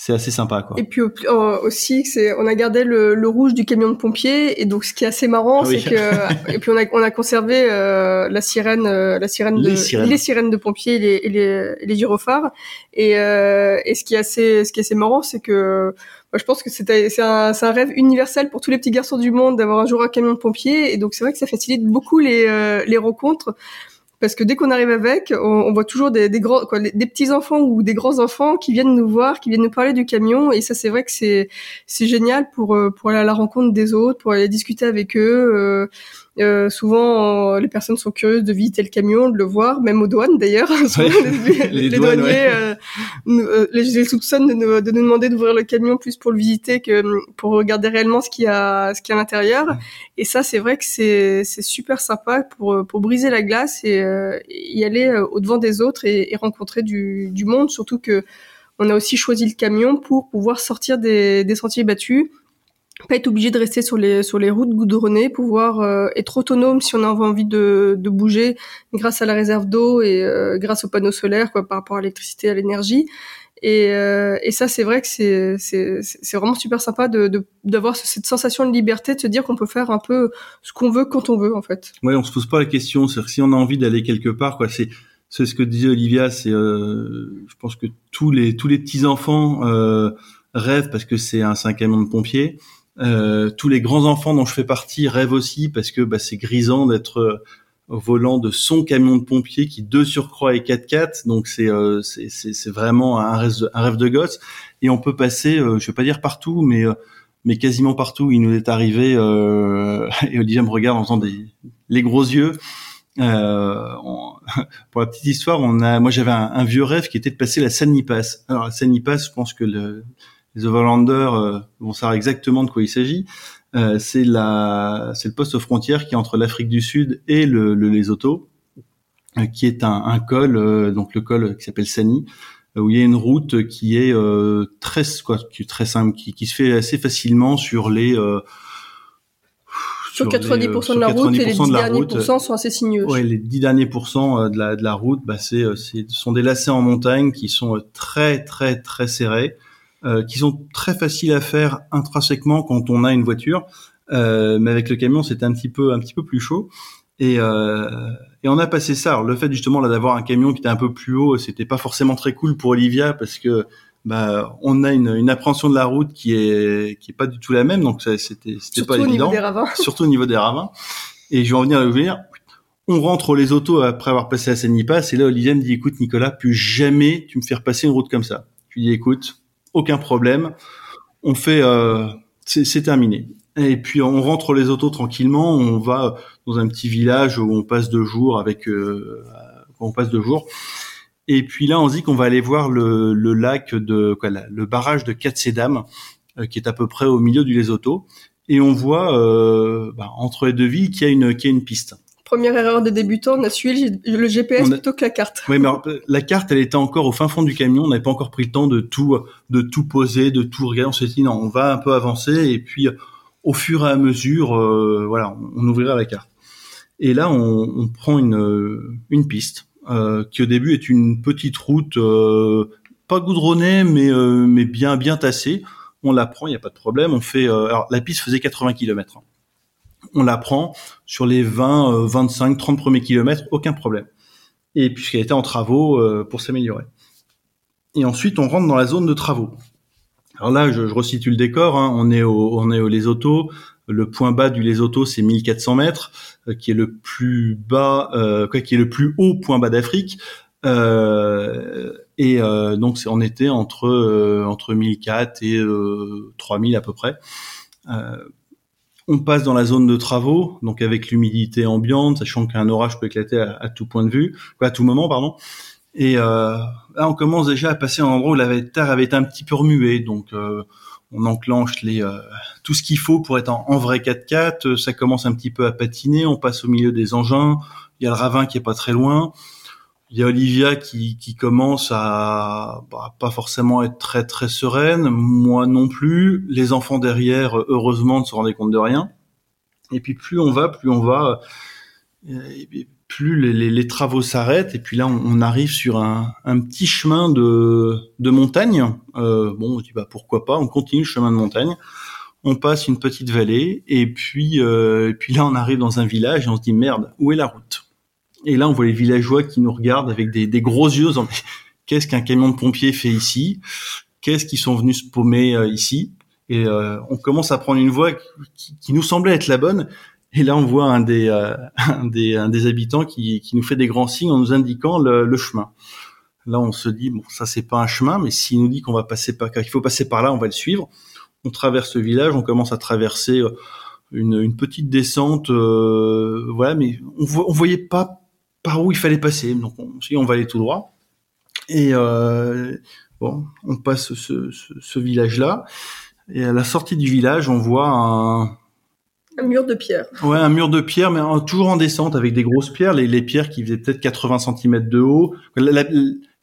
c'est assez sympa quoi. Et puis aussi c'est on a gardé le, le, rouge du camion de pompiers et donc ce qui est assez marrant ah c'est que et puis on a on a conservé euh, la sirène euh, la sirène les de sirènes. les sirènes de pompiers et les et les, les gyrophares et euh, et ce qui est assez ce qui est assez marrant c'est que moi, je pense que c'est un, un rêve universel pour tous les petits garçons du monde d'avoir un jour un camion de pompiers et donc c'est vrai que ça facilite beaucoup les euh, les rencontres parce que dès qu'on arrive avec, on, voit toujours des, grands, quoi, des petits enfants ou des grands enfants qui viennent nous voir, qui viennent nous parler du camion, et ça c'est vrai que c'est c'est génial pour euh, pour aller à la rencontre des autres, pour aller discuter avec eux. Euh, euh, souvent, les personnes sont curieuses de visiter le camion, de le voir, même aux douanes d'ailleurs. les, les, douaniers euh, euh, les, soupçonnent de nous, de nous demander d'ouvrir le camion plus pour le visiter que pour regarder réellement ce qu'il y a, ce qu'il y a à l'intérieur. Et ça, c'est vrai que c'est c'est super sympa pour pour briser la glace et euh, y aller au devant des autres et, et rencontrer du, du monde. Surtout que on a aussi choisi le camion pour pouvoir sortir des, des sentiers battus pas être obligé de rester sur les sur les routes goudronnées, pouvoir euh, être autonome si on a envie de, de bouger grâce à la réserve d'eau et euh, grâce aux panneaux solaires quoi par rapport à l'électricité à l'énergie et, euh, et ça c'est vrai que c'est c'est c'est vraiment super sympa de d'avoir cette sensation de liberté de se dire qu'on peut faire un peu ce qu'on veut quand on veut en fait. Ouais, on se pose pas la question, c'est si on a envie d'aller quelque part quoi, c'est c'est ce que disait Olivia, c'est je pense que tous les tous les petits enfants rêvent parce que c'est un, camion de pompiers euh, tous les grands enfants dont je fais partie rêvent aussi parce que bah, c'est grisant d'être euh, au volant de son camion de pompier qui de surcroît est 4x4 donc c'est euh, c'est vraiment un rêve, de, un rêve de gosse. Et on peut passer euh, je vais pas dire partout mais mais quasiment partout. Il nous est arrivé et Olivier me regarde en faisant des les gros yeux. On, pour la petite histoire on a moi j'avais un, vieux rêve qui était de passer la Sanipass alors la Sanipass je pense que le les overlanders euh, vont savoir exactement de quoi il s'agit. Euh, c'est la, c'est le poste frontière qui est entre l'Afrique du Sud et le, le Lesotho, euh, qui est un, un col, donc le col qui s'appelle Sani, où il y a une route qui est très quoi, qui est très simple, qui, qui, se fait assez facilement sur les sur 90% de la route et les 10 derniers pourcents sont assez sinueux. Ouais, les 10 derniers pourcents de la, de la route, bah c'est, sont des lacets en montagne qui sont très très très serrés. Euh, qui sont très faciles à faire intrinsèquement quand on a une voiture, euh, mais avec le camion c'était un petit peu un petit peu plus chaud. Et, euh, et on a passé ça. Alors, le fait justement là d'avoir un camion qui était un peu plus haut, c'était pas forcément très cool pour Olivia parce que bah on a une, une appréhension de la route qui est qui est pas du tout la même, donc c'était c'était pas évident. Au niveau des ravins. Surtout au niveau des ravins. Et je vais en venir à l'ouvrir. On rentre les autos après avoir passé la Seine-Pass et là Olivia me dit écoute Nicolas, plus jamais tu me fais repasser une route comme ça. Je lui dis écoute, aucun problème. On fait, euh, c'est terminé. Et puis on rentre les autos tranquillement. On va dans un petit village où on passe deux jours avec, euh, on passe deux jours. Et puis là, on se dit qu'on va aller voir le, lac de quoi, le barrage de Katsedam, euh, qui est à peu près au milieu du Lesotho. Et on voit bah, entre les deux villes qu'il y a une qu'il y a une piste première erreur des débutants, on a suivi le GPS plutôt que la carte. Oui, mais la carte, elle était encore au fin fond du camion. On n'avait pas encore pris le temps de tout, de tout poser, de tout regarder. On s'est dit non, on va un peu avancer et puis au fur et à mesure, euh, voilà, on, ouvrira la carte. Et là, on, on prend une, une piste euh, qui au début est une petite route, euh, pas goudronnée, mais mais bien bien tassée. On la prend, il n'y a pas de problème. On fait, alors la piste faisait 80 km on la prend sur les 20, 25, 30 premiers kilomètres, aucun problème. Et puisqu'elle était en travaux euh, pour s'améliorer. Et ensuite, on rentre dans la zone de travaux. Alors là, je, je resitue le décor. Hein. On est au, on est au Lesotho. Le point bas du Lesotho, c'est 1400 mètres, euh, qui est le plus bas, euh, qui est le plus haut point bas d'Afrique. Et donc, on était entre entre 1004 et 3000 à peu près. On passe dans la zone de travaux, donc avec l'humidité ambiante, sachant qu'un orage peut éclater à, tout point de vue, à tout moment, pardon. Et euh, là, on commence déjà à passer un endroit où la terre avait été un petit peu remuée, donc euh, on enclenche les euh, tout ce qu'il faut pour être en, vrai 4x4. Ça commence un petit peu à patiner. On passe au milieu des engins. Il y a le ravin qui est pas très loin. Il y a Olivia qui, commence à bah, pas forcément être très très sereine, moi non plus. Les enfants derrière, heureusement, ne se rendaient compte de rien. Et puis plus on va, plus on va, euh, plus les, travaux s'arrêtent. Et puis là, on, arrive sur un, un, petit chemin de, de montagne. Euh, bon, on dit bah pourquoi pas, on continue le chemin de montagne. On passe une petite vallée et puis euh, et puis là, on arrive dans un village et on se dit merde, où est la route? Et là, on voit les villageois qui nous regardent avec des, gros yeux. Qu'est-ce qu'un camion de pompiers fait ici? Qu'est-ce qu'ils sont venus se paumer euh, ici? Et euh, on commence à prendre une voie qui, nous semblait être la bonne. Et là, on voit un des, euh, habitants qui, nous fait des grands signes en nous indiquant le, chemin. Là, on se dit bon, ça c'est pas un chemin, mais s'il nous dit qu'on va passer par, qu'il faut passer par là, on va le suivre. On traverse le village, on commence à traverser une, petite descente, voilà, mais on, on voyait pas par où il fallait passer. Donc on, on va aller tout droit. Et euh, bon, on passe ce, ce, village-là. Et à la sortie du village, on voit un, un mur de pierre. Ouais, un mur de pierre, mais toujours en descente avec des grosses pierres. Les, les pierres qui faisaient peut-être 80 cm de haut. les,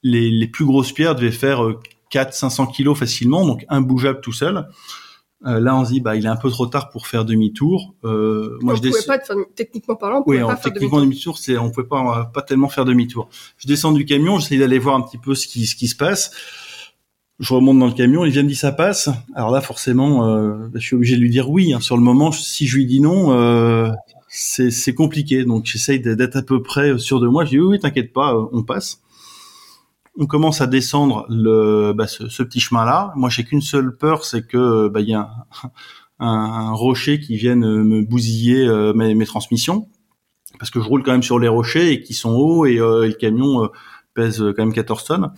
les, plus grosses pierres devaient faire 400-500 euh, kilos facilement, donc imbougeable tout seul. Euh, là, on se dit, bah, il est un peu trop tard pour faire demi-tour. Euh, moi, on je pouvait pas, techniquement parlant, on pouvait oui, pas faire techniquement demi-tour, c'est, on pouvait pas, pas tellement faire demi-tour. Je descends du camion, j'essaie d'aller voir un petit peu ce qui, ce qui se passe. Je remonte dans le camion, il vient me dire ça passe. Alors là, forcément, euh, je suis obligé de lui dire oui. Hein. Sur le moment, si je lui dis non, euh, c'est, c'est compliqué. Donc, j'essaye d'être à peu près sûr de moi. Je dis oui, oui, t'inquiète pas, euh, on passe on commence à descendre le, bah, ce, petit chemin-là. Moi, j'ai qu'une seule peur, c'est que bah, il y a un, rocher qui vienne me bousiller euh, mes, transmissions, parce que je roule quand même sur les rochers et qui sont hauts et, euh, le camion euh, pèse quand même 14 tonnes.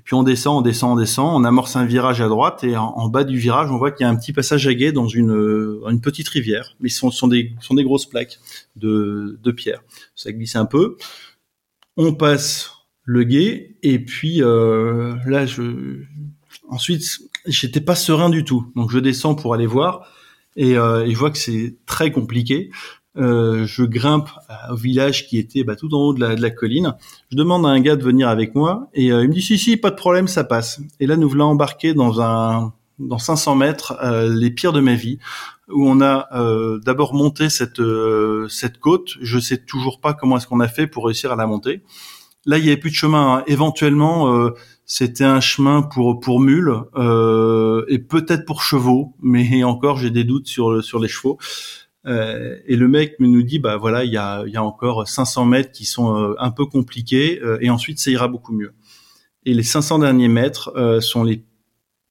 Et puis on descend, on descend, on descend, on amorce un virage à droite et en, bas du virage, on voit qu'il y a un petit passage à guet dans une, une petite rivière, mais ce sont, sont, des, sont des grosses plaques de, de pierre. Ça glisse un peu. On passe le guet et puis euh, là je ensuite j'étais pas serein du tout. Donc je descends pour aller voir. Et, euh, et je vois que c'est très compliqué. Euh, je grimpe au village qui était bah, tout en haut de la, de la, colline. Je demande à un gars de venir avec moi. Et euh, il me dit si si pas de problème ça passe. Et là nous voilà embarqués dans un dans 500 mètres euh, les pires de ma vie où on a d'abord monté cette cette côte. Je sais toujours pas comment est-ce qu'on a fait pour réussir à la monter Là, il y avait plus de chemin. Hein. Éventuellement, euh, c'était un chemin pour pour mules euh, et peut-être pour chevaux, mais encore, j'ai des doutes sur sur les chevaux. Euh, et le mec me nous dit, bah voilà, il y a il y a encore 500 mètres qui sont euh, un peu compliqués, euh, et ensuite ça ira beaucoup mieux. Et les 500 derniers mètres sont les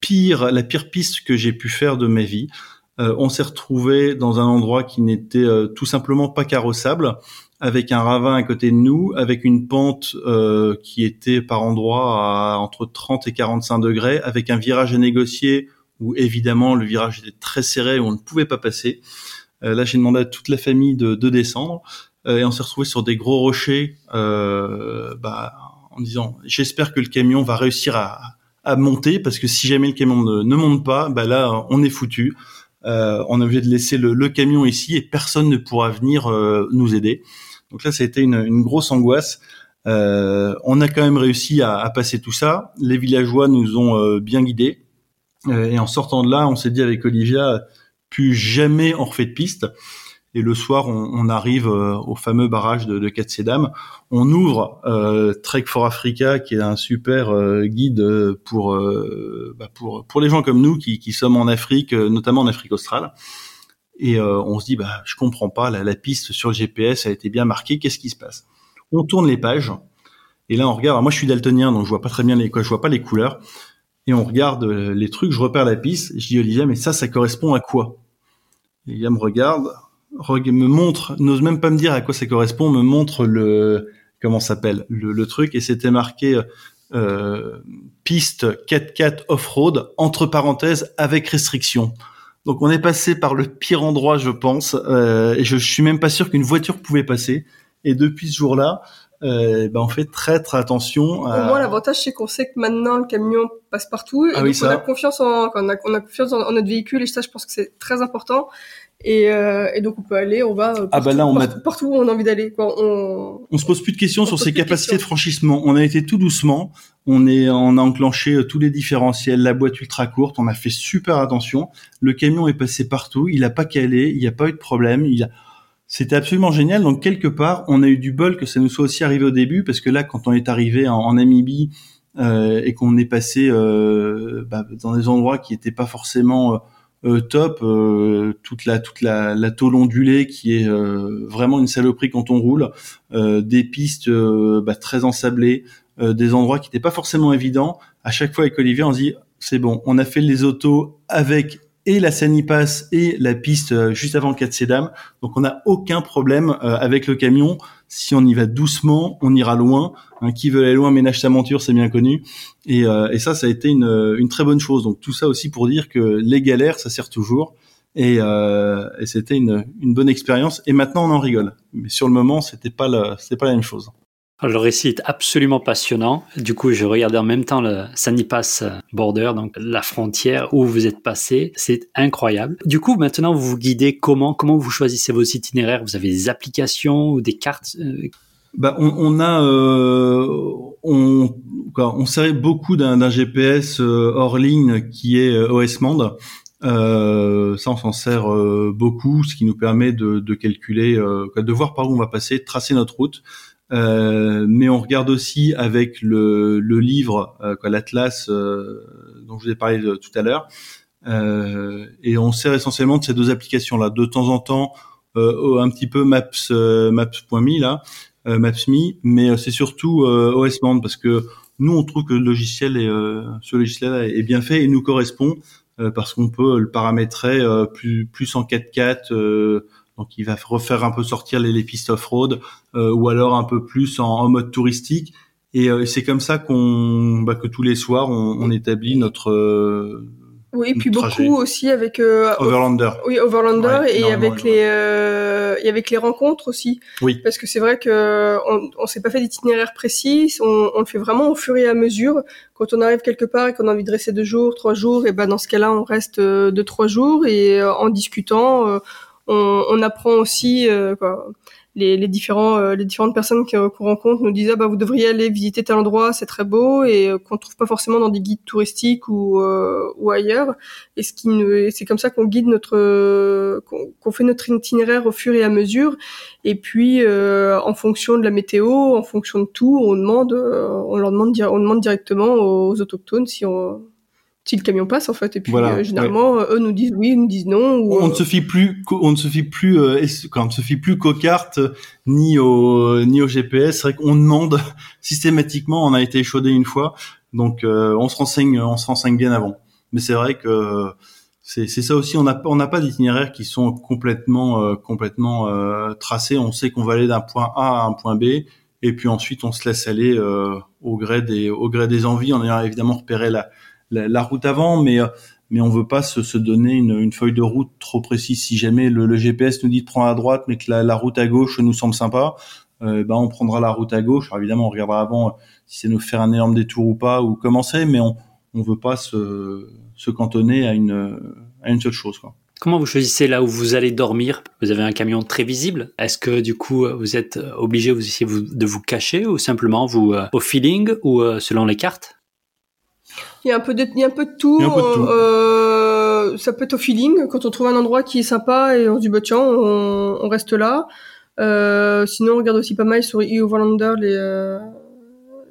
pires, la pire piste que j'ai pu faire de ma vie. on s'est retrouvé dans un endroit qui n'était tout simplement pas carrossable avec un ravin à côté de nous, avec une pente euh, qui était par endroits à entre 30 et 45 degrés, avec un virage à négocier où évidemment le virage était très serré où on ne pouvait pas passer. Euh, là, j'ai demandé à toute la famille de, de descendre euh, et on s'est retrouvé sur des gros rochers euh, bah, en disant j'espère que le camion va réussir à, à, monter parce que si jamais le camion ne, monte pas, bah là on est foutu. Euh, on est obligé de laisser le, le, camion ici et personne ne pourra venir nous aider. Donc là, ça a été une, une grosse angoisse. Euh, on a quand même réussi à, à, passer tout ça. Les villageois nous ont euh, bien guidés. Euh, et en sortant de là, on s'est dit avec Olivia, plus jamais on refait de piste. Et le soir, on, on arrive euh, au fameux barrage de, de dames On ouvre Trek for Africa, qui est un super guide pour, bah pour pour les gens comme nous qui, qui sommes en Afrique, notamment en Afrique australe. Et euh, on se dit, bah, je comprends pas, la, piste sur le GPS a été bien marquée, qu'est-ce qui se passe? On tourne les pages, et là on regarde. moi, je suis daltonien, donc je vois pas très bien les, je vois pas les couleurs. Et on regarde euh, les trucs, je repère la piste, je dis Olivia, mais ça, ça correspond à quoi? Olivia me regarde, me montre, n'ose même pas me dire à quoi ça correspond, me montre le comment s'appelle le, le, truc, et c'était marqué euh, piste 4x4 off-road entre parenthèses avec restriction. Donc on est passé par le pire endroit, je pense, euh, et je, je suis même pas sûr qu'une voiture pouvait passer. Et depuis ce jour-là, euh, ben on fait très très attention. À... Au moins l'avantage c'est qu'on sait que maintenant le camion passe partout et ah donc on a confiance en on a, on a confiance en, notre véhicule et ça je pense que c'est très important. Et, euh, et, donc on peut aller, on va partout, ah bah là, on partout, où on a envie d'aller. On... on se pose plus de questions sur ses capacités de, franchissement. On a été tout doucement. On est, on a enclenché euh, tous les différentiels, la boîte ultra courte. On a fait super attention. Le camion est passé partout. Il a pas calé. Il n'y a pas eu de problème. Il a c'était absolument génial. Donc quelque part, on a eu du bol que ça nous soit aussi arrivé au début, parce que là, quand on est arrivé en, Namibie euh, et qu'on est passé euh, bah, dans des endroits qui n'étaient pas forcément euh, top, euh, toute la toute la, la tôle ondulée qui est euh, vraiment une saloperie quand on roule, des pistes bah, très ensablées, des endroits qui n'étaient pas forcément évidents. À chaque fois avec Olivier, on se dit c'est bon, on a fait les autos avec et la Sanipass et la piste euh, juste avant le 4 dames. Donc on n'a aucun problème euh, avec le camion. Si on y va doucement, on ira loin. Hein, qui veut aller loin ménage sa monture, c'est bien connu. Et, euh, et, ça, ça a été une, une, très bonne chose. Donc tout ça aussi pour dire que les galères, ça sert toujours. Et, et c'était une, une, bonne expérience. Et maintenant, on en rigole. Mais sur le moment, c'était pas pas la même chose. Le récit est absolument passionnant. Du coup, je regardais en même temps le Sanipass Border, donc la frontière où vous êtes passé. C'est incroyable. Du coup, maintenant, vous vous guidez comment? Comment vous choisissez vos itinéraires? Vous avez des applications ou des cartes euh? bah, on, on a, euh, on, on sert beaucoup d'un GPS euh, hors ligne qui est euh, OS Euh, ça, on s'en sert beaucoup, ce qui nous permet de, de calculer, de voir par où on va passer, de tracer notre route. Euh, mais on regarde aussi avec le, le livre, euh, l'atlas euh, dont je vous ai parlé tout à l'heure, euh, et on sert essentiellement de ces deux applications-là. De temps en temps, un petit peu Maps Maps.me là, Maps.me, mais c'est surtout OSMand parce que nous on trouve que le logiciel est, ce logiciel est bien fait et nous correspond parce qu'on peut le paramétrer plus plus en 4x4 donc il va refaire un peu sortir les, pistes off-road euh, ou alors un peu plus en, mode touristique. Et euh, c'est comme ça qu'on, bah, que tous les soirs, on, établit notre euh, oui, puis beaucoup aussi avec Overlander. Oui, Overlander et avec les et avec les rencontres aussi. Oui. Parce que c'est vrai que on, on s'est pas fait d'itinéraire précis, on, on, le fait vraiment au fur et à mesure. Quand on arrive quelque part et qu'on a envie de rester deux jours, trois jours, et ben dans ce cas-là, on reste deux trois jours et en discutant on, on apprend aussi euh, quoi, les, les, différents euh, les différentes personnes qu'on rencontre nous disent ah bah vous devriez aller visiter tel endroit c'est très beau et euh, qu'on trouve pas forcément dans des guides touristiques ou ou ailleurs. Et ce qui c'est comme ça qu'on guide notre qu'on fait notre itinéraire au fur et à mesure. Et puis en fonction de la météo en fonction de tout on demande on leur demande on demande directement aux autochtones si on si le camion passe en fait. Et puis euh, généralement eux nous disent oui nous disent non ou, on ne se fie plus on ne se fie plus euh, quand on ne se fie plus qu'aux cartes ni au ni au GPS c'est vrai qu'on demande systématiquement. On a été échaudé une fois. Donc euh, on se renseigne on se renseigne bien avant. Mais c'est vrai que c'est c'est ça aussi. On n'a on n'a pas d'itinéraires qui sont complètement euh, complètement tracés. On sait qu'on va aller d'un point A à un point B. Et puis ensuite on se laisse aller au gré des au gré des envies. On a évidemment repéré la la, route avant, mais euh, mais on veut pas se, se donner une, une, feuille de route trop précise. Si jamais le, GPS nous dit de prendre à droite, mais que la, la route à gauche nous semble sympa, euh, ben on prendra la route à gauche. Alors évidemment, on regardera avant euh, si c'est nous faire un énorme détour ou pas, ou commencer, mais on on veut pas se, se cantonner à une à une seule chose. Quoi. Comment vous choisissez là où vous allez dormir? Vous avez un camion très visible. Est-ce que du coup vous êtes obligé vous de vous cacher ou simplement vous au feeling ou selon les cartes? Il y a un peu de, il y a un peu de tout. Euh, ça peut être au feeling quand on trouve un endroit qui est sympa et on se dit bah tiens on, on reste là. Euh, sinon on regarde aussi pas mal sur e-Overlander les, euh,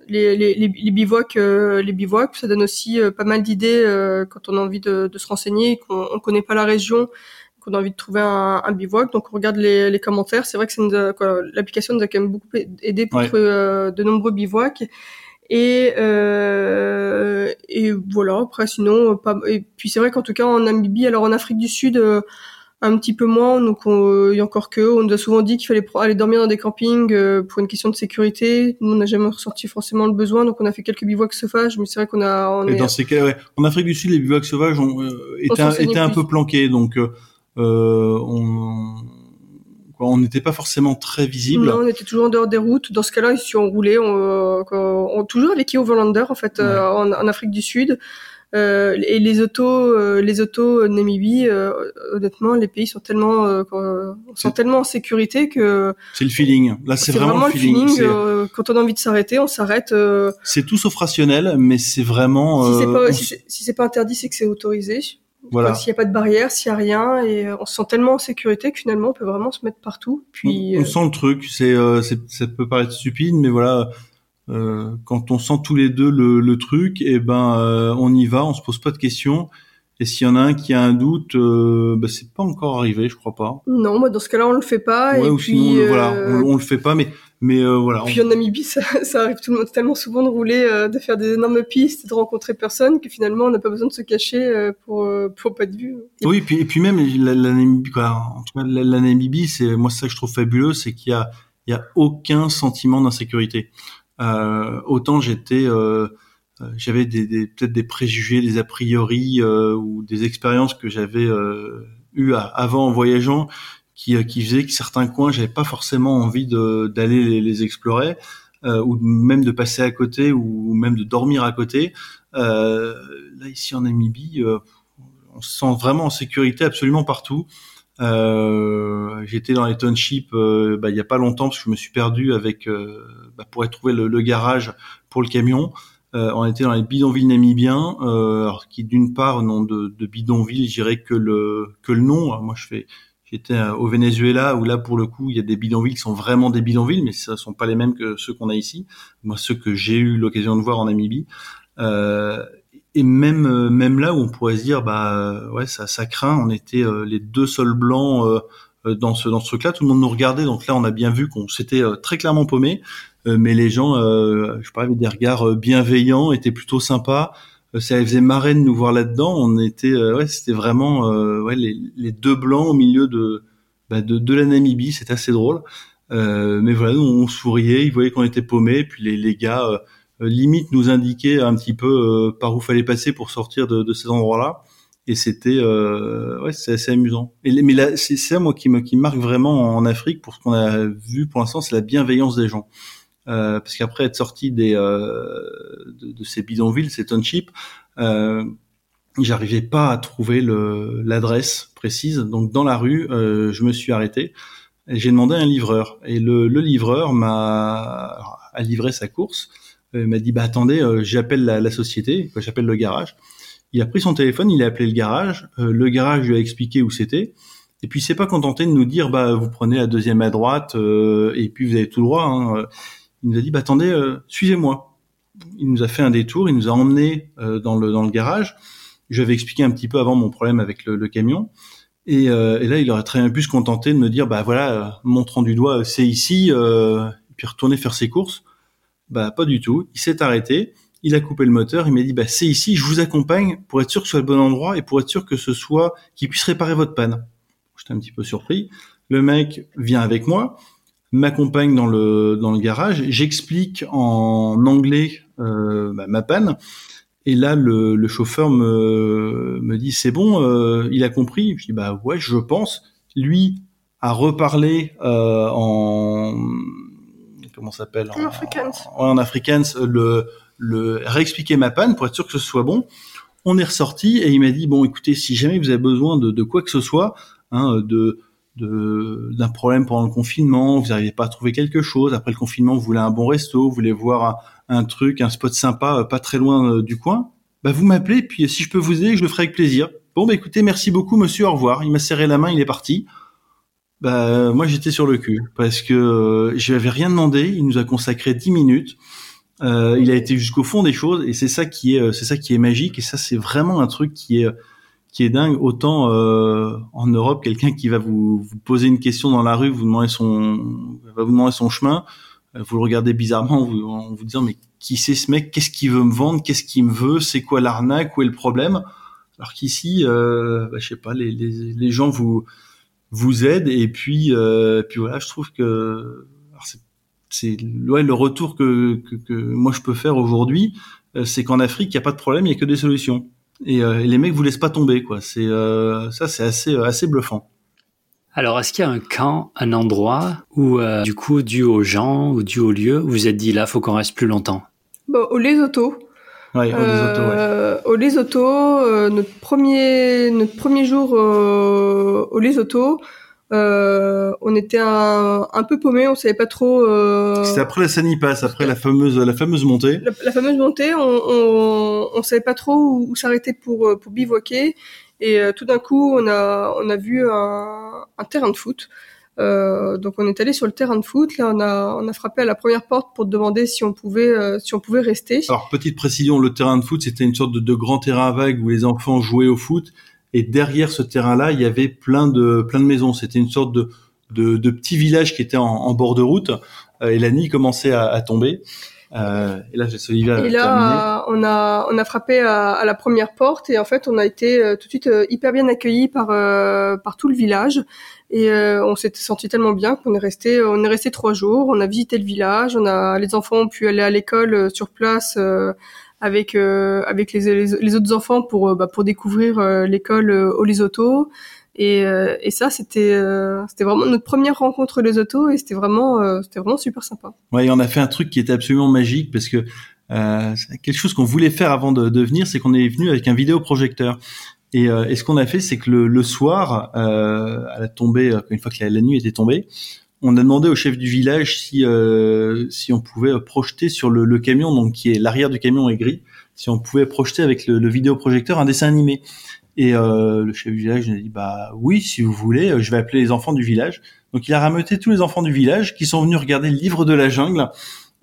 les, les, les, les, bivouacs, les bivouacs. Ça donne aussi pas mal d'idées quand on a envie de, de se renseigner, qu'on on connaît pas la région, qu'on a envie de trouver un, un bivouac. Donc on regarde les, les commentaires. C'est vrai que l'application nous a quand même beaucoup aidé pour trouver de nombreux bivouacs. Et voilà, après sinon, pas, et puis c'est vrai qu'en tout cas en Namibie, alors en Afrique du Sud, euh, un petit peu moins, donc il y a encore que, on nous a souvent dit qu'il fallait aller dormir dans des campings euh, pour une question de sécurité. Nous, on n'a jamais ressenti forcément le besoin, donc on a fait quelques bivouacs sauvages, mais c'est vrai qu'on a... On et dans ces cas, ouais. en Afrique du Sud, les bivouacs sauvages ont, euh, étaient, un, étaient un peu planqués, donc on on n'était pas forcément très visible. Non, on était toujours en dehors des routes. Dans ce cas-là, si on roulait, on, on, toujours avec Overlander en fait en, en, Afrique du Sud. Euh, et les autos, euh, les autos Namibie, euh, honnêtement, les pays sont tellement, sont tellement en sécurité que. C'est le feeling. Là, c'est vraiment, le feeling. quand on a envie de s'arrêter, on s'arrête. C'est tout sauf rationnel, mais c'est vraiment. Si c'est pas, si c'est pas interdit, c'est que c'est autorisé. Voilà. S'il n'y a pas de barrière, s'il n'y a rien, et on se sent tellement en sécurité que finalement on peut vraiment se mettre partout. Puis on, sent le truc. C'est, ça peut paraître stupide, mais voilà, euh, quand on sent tous les deux le, le truc, et eh ben euh, on y va, on se pose pas de questions. Et s'il y en a un qui a un doute, euh, bah, c'est pas encore arrivé, je crois pas. Non, moi dans ce cas-là on le fait pas. Ouais, et ou puis, sinon, voilà, on, on, le fait pas, mais mais voilà. Puis en Namibie, ça, ça, arrive tout le monde tellement souvent de rouler, de faire des énormes pistes, de rencontrer personne, que finalement on n'a pas besoin de se cacher pour pour pas de vue. oui, et puis et puis même la, la Namibie, quoi. En tout cas, la, la Namibie, c'est moi ça que je trouve fabuleux, c'est qu'il y a il y a aucun sentiment d'insécurité. Euh, autant j'étais euh, euh, j'avais des, des peut-être des préjugés, des a priori ou des expériences que j'avais eues avant en voyageant qui, qui faisaient que certains coins j'avais pas forcément envie d'aller les, explorer ou même de passer à côté ou même de dormir à côté. là ici en Namibie, on se sent vraiment en sécurité absolument partout. Euh, J'étais dans les townships euh, bah, il y a pas longtemps parce que je me suis perdu avec euh, bah, pour aller trouver le, le, garage pour le camion. Euh, on était dans les bidonvilles namibiens, euh, alors qui d'une part nom de, de bidonville, je dirais que le que le nom. moi, je fais J'étais au Venezuela où là pour le coup il y a des bidonvilles qui sont vraiment des bidonvilles, mais ce sont pas les mêmes que ceux qu'on a ici. Moi ceux que j'ai eu l'occasion de voir en Namibie. Euh, et même euh, même là où on pourrait se dire bah euh, ouais ça ça craint on était euh, les deux seuls blancs dans ce dans ce truc là tout le monde nous regardait donc là on a bien vu qu'on s'était très clairement paumé mais les gens je parlais des regards bienveillants étaient plutôt sympas ça faisait marrer de nous voir là-dedans on était ouais c'était vraiment ouais les, les, deux blancs au milieu de bah, de, de la Namibie c'est assez drôle mais voilà nous, on souriait ils voyaient qu'on était paumé puis les les gars euh, limite nous indiquer un petit peu euh, par où fallait passer pour sortir de, de ces endroits-là. Et c'était euh, ouais, c'est assez amusant. Mais c'est ça moi qui me qui marque vraiment en Afrique pour ce qu'on a vu pour l'instant, c'est la bienveillance des gens. Euh, parce qu'après être sorti euh, de, de, ces bidonvilles, ces townships, euh, j'arrivais pas à trouver l'adresse précise. Donc dans la rue, euh, je me suis arrêté. J'ai demandé à un livreur et le, livreur m'a a livré sa course il m'a dit bah attendez, j'appelle la, société, j'appelle le garage. Il a pris son téléphone, il a appelé le garage. Le garage lui a expliqué où c'était. Et puis il s'est pas contenté de nous dire bah vous prenez la deuxième à droite et puis vous avez tout droit. Hein. Il nous a dit bah attendez, suivez-moi. Il nous a fait un détour, il nous a emmené dans le dans le garage. Je vais expliqué un petit peu avant mon problème avec le, le camion. Et, et, là, il aurait très bien pu se contenter de me dire, bah voilà, montrant du doigt, c'est ici, euh, puis retourner faire ses courses. Bah pas du tout. Il s'est arrêté, il a coupé le moteur, il m'a dit bah c'est ici, je vous accompagne pour être sûr que ce soit le bon endroit et pour être sûr que ce soit qu'il puisse réparer votre panne. J'étais un petit peu surpris. Le mec vient avec moi, m'accompagne dans le dans le garage, j'explique en anglais euh, bah, ma panne. Et là, le, le chauffeur me, me dit c'est bon, euh, il a compris. Je dis bah ouais, je pense. Lui a reparlé euh, en comment s'appelle? En, Afrikaans. En, en Afrikaans, le, le réexpliquer ma panne pour être sûr que ce soit bon. On est ressorti et il m'a dit bon écoutez si jamais vous avez besoin de, de quoi que ce soit, hein, de d'un problème pendant le confinement, vous n'arrivez pas à trouver quelque chose. Après le confinement, vous voulez un bon resto, vous voulez voir un, truc, un spot sympa, euh, pas très loin euh, du coin. Bah vous m'appelez, puis si je peux vous aider, je le ferai avec plaisir. Bon bah écoutez, merci beaucoup, monsieur, au revoir. Il m'a serré la main, il est parti. Bah moi j'étais sur le cul parce que euh, je n'avais rien demandé. Il nous a consacré dix minutes. Euh, il a été jusqu'au fond des choses et c'est ça qui est euh, c'est ça qui est magique et ça c'est vraiment un truc qui est qui est dingue. Autant euh, en Europe, quelqu'un qui va vous, vous, poser une question dans la rue, vous demander son va vous demander son chemin, vous le regardez bizarrement vous, en vous disant mais qui c'est ce mec? Qu'est-ce qu'il veut me vendre? Qu'est-ce qu'il me veut? C'est quoi l'arnaque? Où est le problème? Alors qu'ici, euh, bah, je sais pas, les, les, les gens vous vous aide et puis euh, puis voilà je trouve que c'est ouais, le retour que, que, que, moi je peux faire aujourd'hui euh, c'est qu'en Afrique il y a pas de problème il y a que des solutions et, euh, et les mecs vous laissent pas tomber quoi c'est euh, ça c'est assez assez bluffant Alors, est-ce qu'il y a un camp, un endroit où, euh, du coup, dû aux gens ou dû au lieu, vous vous êtes dit là, faut qu'on reste plus longtemps? Bon, Au Lesotho. Ouais, au Lesotho, ouais. Au Lesotho, euh, notre premier notre premier jour euh, au Lesotho, euh, on était un, un peu paumé, on savait pas trop. Euh, C'était après la Sanipass, après la fameuse la fameuse montée. la, la fameuse montée, on, on, on savait pas trop où, où s'arrêter pour pour bivouaquer. Et euh, tout d'un coup, on a on a vu un, un terrain de foot. Euh, donc on est allé sur le terrain de foot. Là, on a on a frappé à la première porte pour demander si on pouvait euh, si on pouvait rester. Alors petite précision, le terrain de foot, c'était une sorte de, de grand terrain à vagues où les enfants jouaient au foot. Et derrière ce terrain-là, il y avait plein de plein de maisons. C'était une sorte de de, de petit village qui était en, en bord de route. Euh, et la nuit commençait à, à tomber. Euh, et là, j'ai Olivia Et là, on a on a frappé à, à, la première porte et en fait, on a été euh, tout de suite euh, hyper bien accueillis par euh, par tout le village et on s'était senti tellement bien qu'on est resté on est resté trois jours. On a visité le village, on a les enfants ont pu aller à l'école sur place avec avec les, les, les, autres enfants pour bah, pour découvrir l'école au Lesotho. Et, euh, et ça, c'était euh, c'était vraiment notre première rencontre les autos et c'était vraiment euh, c'était vraiment super sympa. Ouais, et on a fait un truc qui était absolument magique parce que euh, quelque chose qu'on voulait faire avant de, de venir, c'est qu'on est venu avec un vidéoprojecteur. Et, et ce qu'on a fait, c'est que le, le soir, à la tombée, une fois que la, nuit était tombée, on a demandé au chef du village si si on pouvait projeter sur le, le camion, donc qui est l'arrière du camion est gris, si on pouvait projeter avec le, le vidéoprojecteur un dessin animé. Et euh, le chef du village nous a dit bah oui, si vous voulez, je vais appeler les enfants du village. Donc il a rameuté tous les enfants du village qui sont venus regarder le livre de la jungle.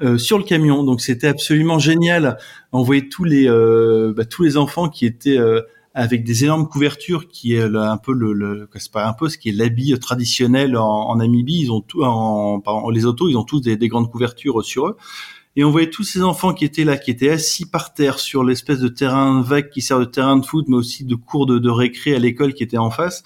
Euh, sur le camion, donc c'était absolument génial. On voyait tous les euh, bah, tous les enfants qui étaient euh, avec des énormes couvertures, qui est un peu le, le c'est pas un peu ce qui est l'habit traditionnel en, en, Namibie. Ils ont tout en, en les autos, ils ont tous des, des grandes couvertures sur eux et on voyait tous ces enfants qui étaient là, qui étaient assis par terre sur l'espèce de terrain vague qui sert de terrain de foot, mais aussi de cours de, de récré à l'école qui était en face,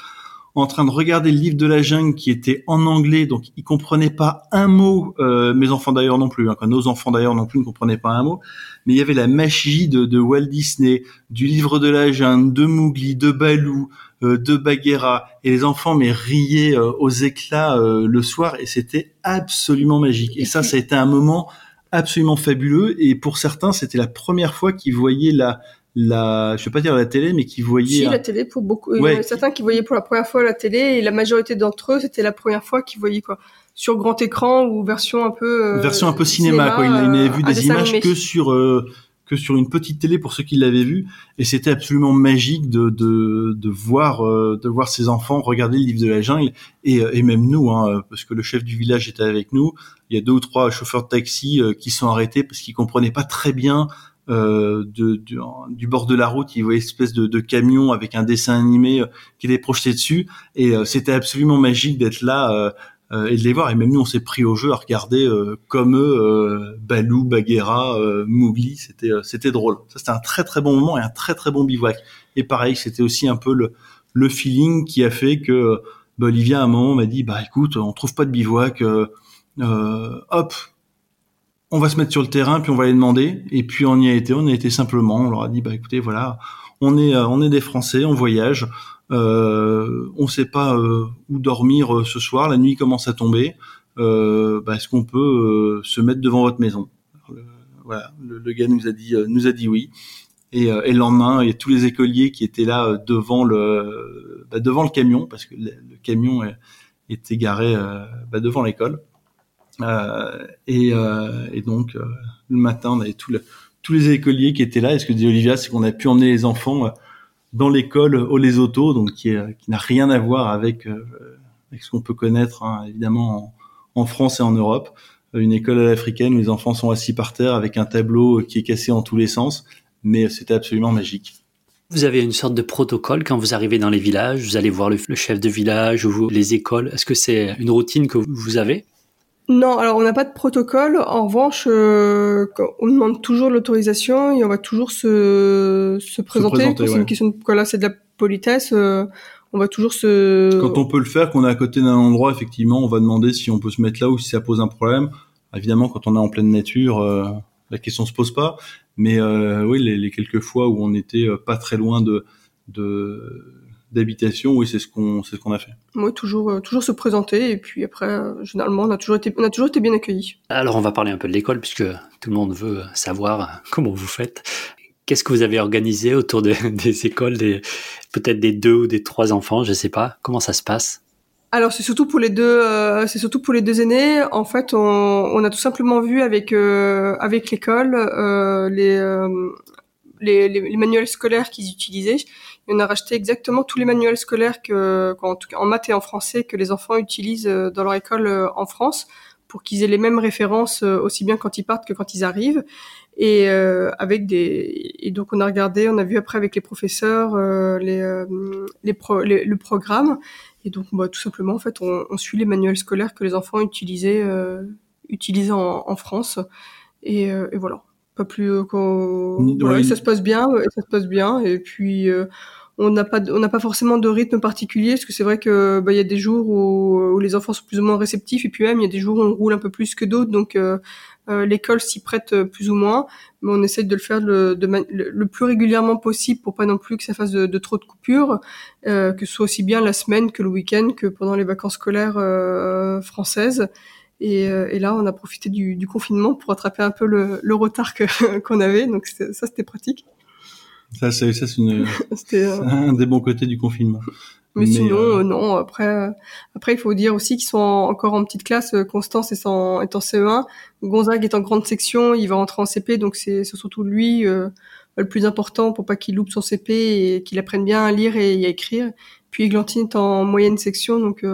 en train de regarder le livre de la jungle qui était en anglais, donc ils comprenaient pas un mot. Euh, mes enfants d'ailleurs non plus, hein, nos enfants d'ailleurs non plus ne comprenaient pas un mot. Mais il y avait la magie de, de Walt Disney, du livre de la jungle, de Mowgli, de Balou, euh, de Bagheera, et les enfants mais riaient euh, aux éclats euh, le soir, et c'était absolument magique. Et ça, ça a été un moment absolument fabuleux et pour certains c'était la première fois qu'ils voyaient la la je vais pas dire la télé mais qui voyaient si, la télé pour beaucoup ouais. il y en a certains qui voyaient pour la première fois la télé et la majorité d'entre eux c'était la première fois qu'ils voyaient quoi sur grand écran ou version un peu euh, version un peu cinéma, cinéma quoi. Ils n'avaient vu des images animé. que sur euh, que sur une petite télé pour ceux qui l'avaient vu. Et c'était absolument magique de de, de voir euh, de voir ces enfants regarder le livre de la jungle. Et, et même nous hein, parce que le chef du village était avec nous. Il y a deux ou trois chauffeurs de taxi euh, qui sont arrêtés parce qu'ils comprenaient pas très bien euh, de, du, du, bord de la route, ils voyaient une espèce de, de camion avec un dessin animé euh, qui était projeté dessus, et euh, c'était absolument magique d'être là euh, et de les voir. Et même nous, on s'est pris au jeu à regarder comme eux Balou, Bagheera, Mowgli. C'était c'était drôle. Ça, c'était un très très bon moment et un très très bon bivouac. Et pareil, c'était aussi un peu le le feeling qui a fait que bah, Olivia à un moment m'a dit bah écoute, on trouve pas de bivouac euh, hop, on va se mettre sur le terrain, puis on va les demander. Et puis on y a été, on a été simplement, on leur a dit, bah écoutez, voilà, on est, euh, on est des Français, on voyage, euh, on sait pas euh, où dormir euh, ce soir, la nuit commence à tomber. Bah, est-ce qu'on peut se mettre devant votre maison? Voilà, le, le, gars nous a dit, nous a dit oui. Et, et, le lendemain, il y a tous les écoliers qui étaient là devant le, bah, devant le camion, parce que le, camion était garé bah, devant l'école. Euh, et, euh, et, donc le matin, on avait tout le, tous les écoliers qui étaient là. Et ce que dit Olivia, c'est qu'on a pu emmener les enfants dans l'école au Lesotho, donc qui, qui n'a rien à voir avec, avec ce qu'on peut connaître hein, évidemment en, France et en Europe. Une école à l'africaine où les enfants sont assis par terre avec un tableau qui est cassé en tous les sens, mais c'était absolument magique. Vous avez une sorte de protocole quand vous arrivez dans les villages, vous allez voir le, le chef de village ou les écoles. Est-ce que c'est une routine que vous avez? Non, alors on n'a pas de protocole. En revanche, euh, on demande toujours l'autorisation et on va toujours se, se présenter. Se c'est ouais. une question de voilà, c'est de la politesse. Euh, on va toujours se. Quand on peut le faire, qu'on est à côté d'un endroit, effectivement, on va demander si on peut se mettre là ou si ça pose un problème. Évidemment, quand on est en pleine nature, euh, la question se pose pas. Mais euh, oui, les, les, quelques fois où on était euh, pas très loin de, de d'habitation, oui, c'est ce qu'on c'est ce qu'on a fait. Moi, toujours toujours se présenter et puis après, généralement, on a toujours été on a toujours été bien accueillis. Alors, on va parler un peu de l'école puisque tout le monde veut savoir comment vous faites. Qu'est-ce que vous avez organisé autour des écoles, des, peut-être des deux ou des trois enfants, je sais pas. Comment ça se passe? Alors c'est surtout pour les deux, euh, c'est surtout pour les deux aînés. En fait, on, on a tout simplement vu avec euh, avec l'école euh, les, les, les, manuels scolaires qu'ils utilisaient. On a racheté exactement tous les manuels scolaires que, en, tout cas, en maths et en français que les enfants utilisent dans leur école en France pour qu'ils aient les mêmes références aussi bien quand ils partent que quand ils arrivent. Et euh, avec des et donc on a regardé on a vu après avec les professeurs euh, les, euh, les, pro, les, le programme. Et donc bah, tout simplement en fait on, on, suit les manuels scolaires que les enfants utilisaient euh, utilisaient en, en, France. Et, et voilà pas plus qu'on voilà, ça se passe bien ça se passe bien. Et puis on n'a pas on n'a pas forcément de rythme particulier parce que c'est vrai que bah il y a des jours où, où, les enfants sont plus ou moins réceptifs et puis même il y a des jours où on roule un peu plus que d'autres. Donc euh, euh, l'école s'y prête euh, plus ou moins, mais on essaie de le faire le, le, plus régulièrement possible pour pas non plus que ça fasse de, trop de coupures, euh, que ce soit aussi bien la semaine que le week-end que pendant les vacances scolaires françaises. Et, là, on a profité du, confinement pour rattraper un peu le, retard qu'on avait, donc ça c'était pratique. Ça, c'est ça, c'est un des bons côtés du confinement. Mais, sinon, euh, euh, non. Après, euh, après, il faut dire aussi qu'ils sont encore en petite classe. Constance est en, est en CE1. Gonzague est en grande section. Il va rentrer en CP, donc c'est surtout lui le plus important pour pas qu'il loupe son CP et qu'il apprenne bien à lire et à écrire. Puis Églantine est en moyenne section, donc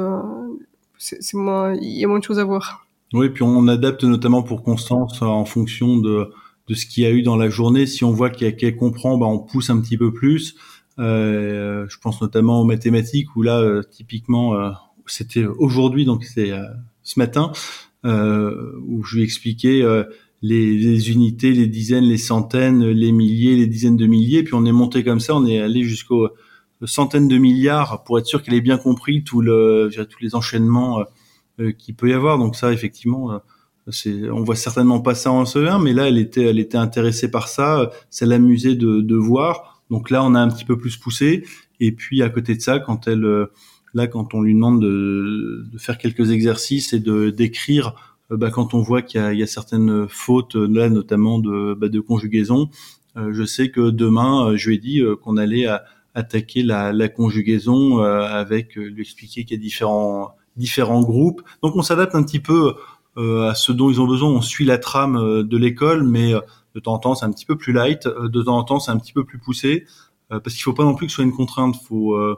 c'est moins, il y a moins de choses à voir. Oui, puis on adapte notamment pour Constance en fonction de de ce qu'il y a eu dans la journée. Si on voit qu'elle comprend, bah, on pousse un petit peu plus. Euh, je pense notamment aux mathématiques où là, euh, typiquement, euh, c'était aujourd'hui, donc c'est ce matin, où je lui expliquais les, les, unités, les dizaines, les centaines, les milliers, les dizaines de milliers. Puis on est monté comme ça, on est allé jusqu'aux centaines de milliards pour être sûr qu'elle ait bien compris tout le, tous les enchaînements euh, qu'il peut y avoir. Donc ça, effectivement, c'est, on voit certainement pas ça en CE1, mais là, elle était, elle était intéressée par ça. Ça l'amusait de, de voir. Donc là, on a un petit peu plus poussé. Et puis à côté de ça, quand elle, euh, là, quand on lui demande de, faire quelques exercices et de d'écrire, euh, bah, quand on voit qu'il y, a, certaines fautes, là notamment de, bah, de conjugaison, euh, je sais que demain, je lui ai dit qu'on allait attaquer la, la conjugaison avec lui expliquer qu'il y a différents différents groupes. Donc on s'adapte un petit peu à ce dont ils ont besoin. On suit la trame de l'école, mais de temps en temps, c'est un petit peu plus light. Euh, de temps en temps, c'est un petit peu plus poussé. Euh, parce qu'il faut pas non plus que ce soit une contrainte. Faut euh,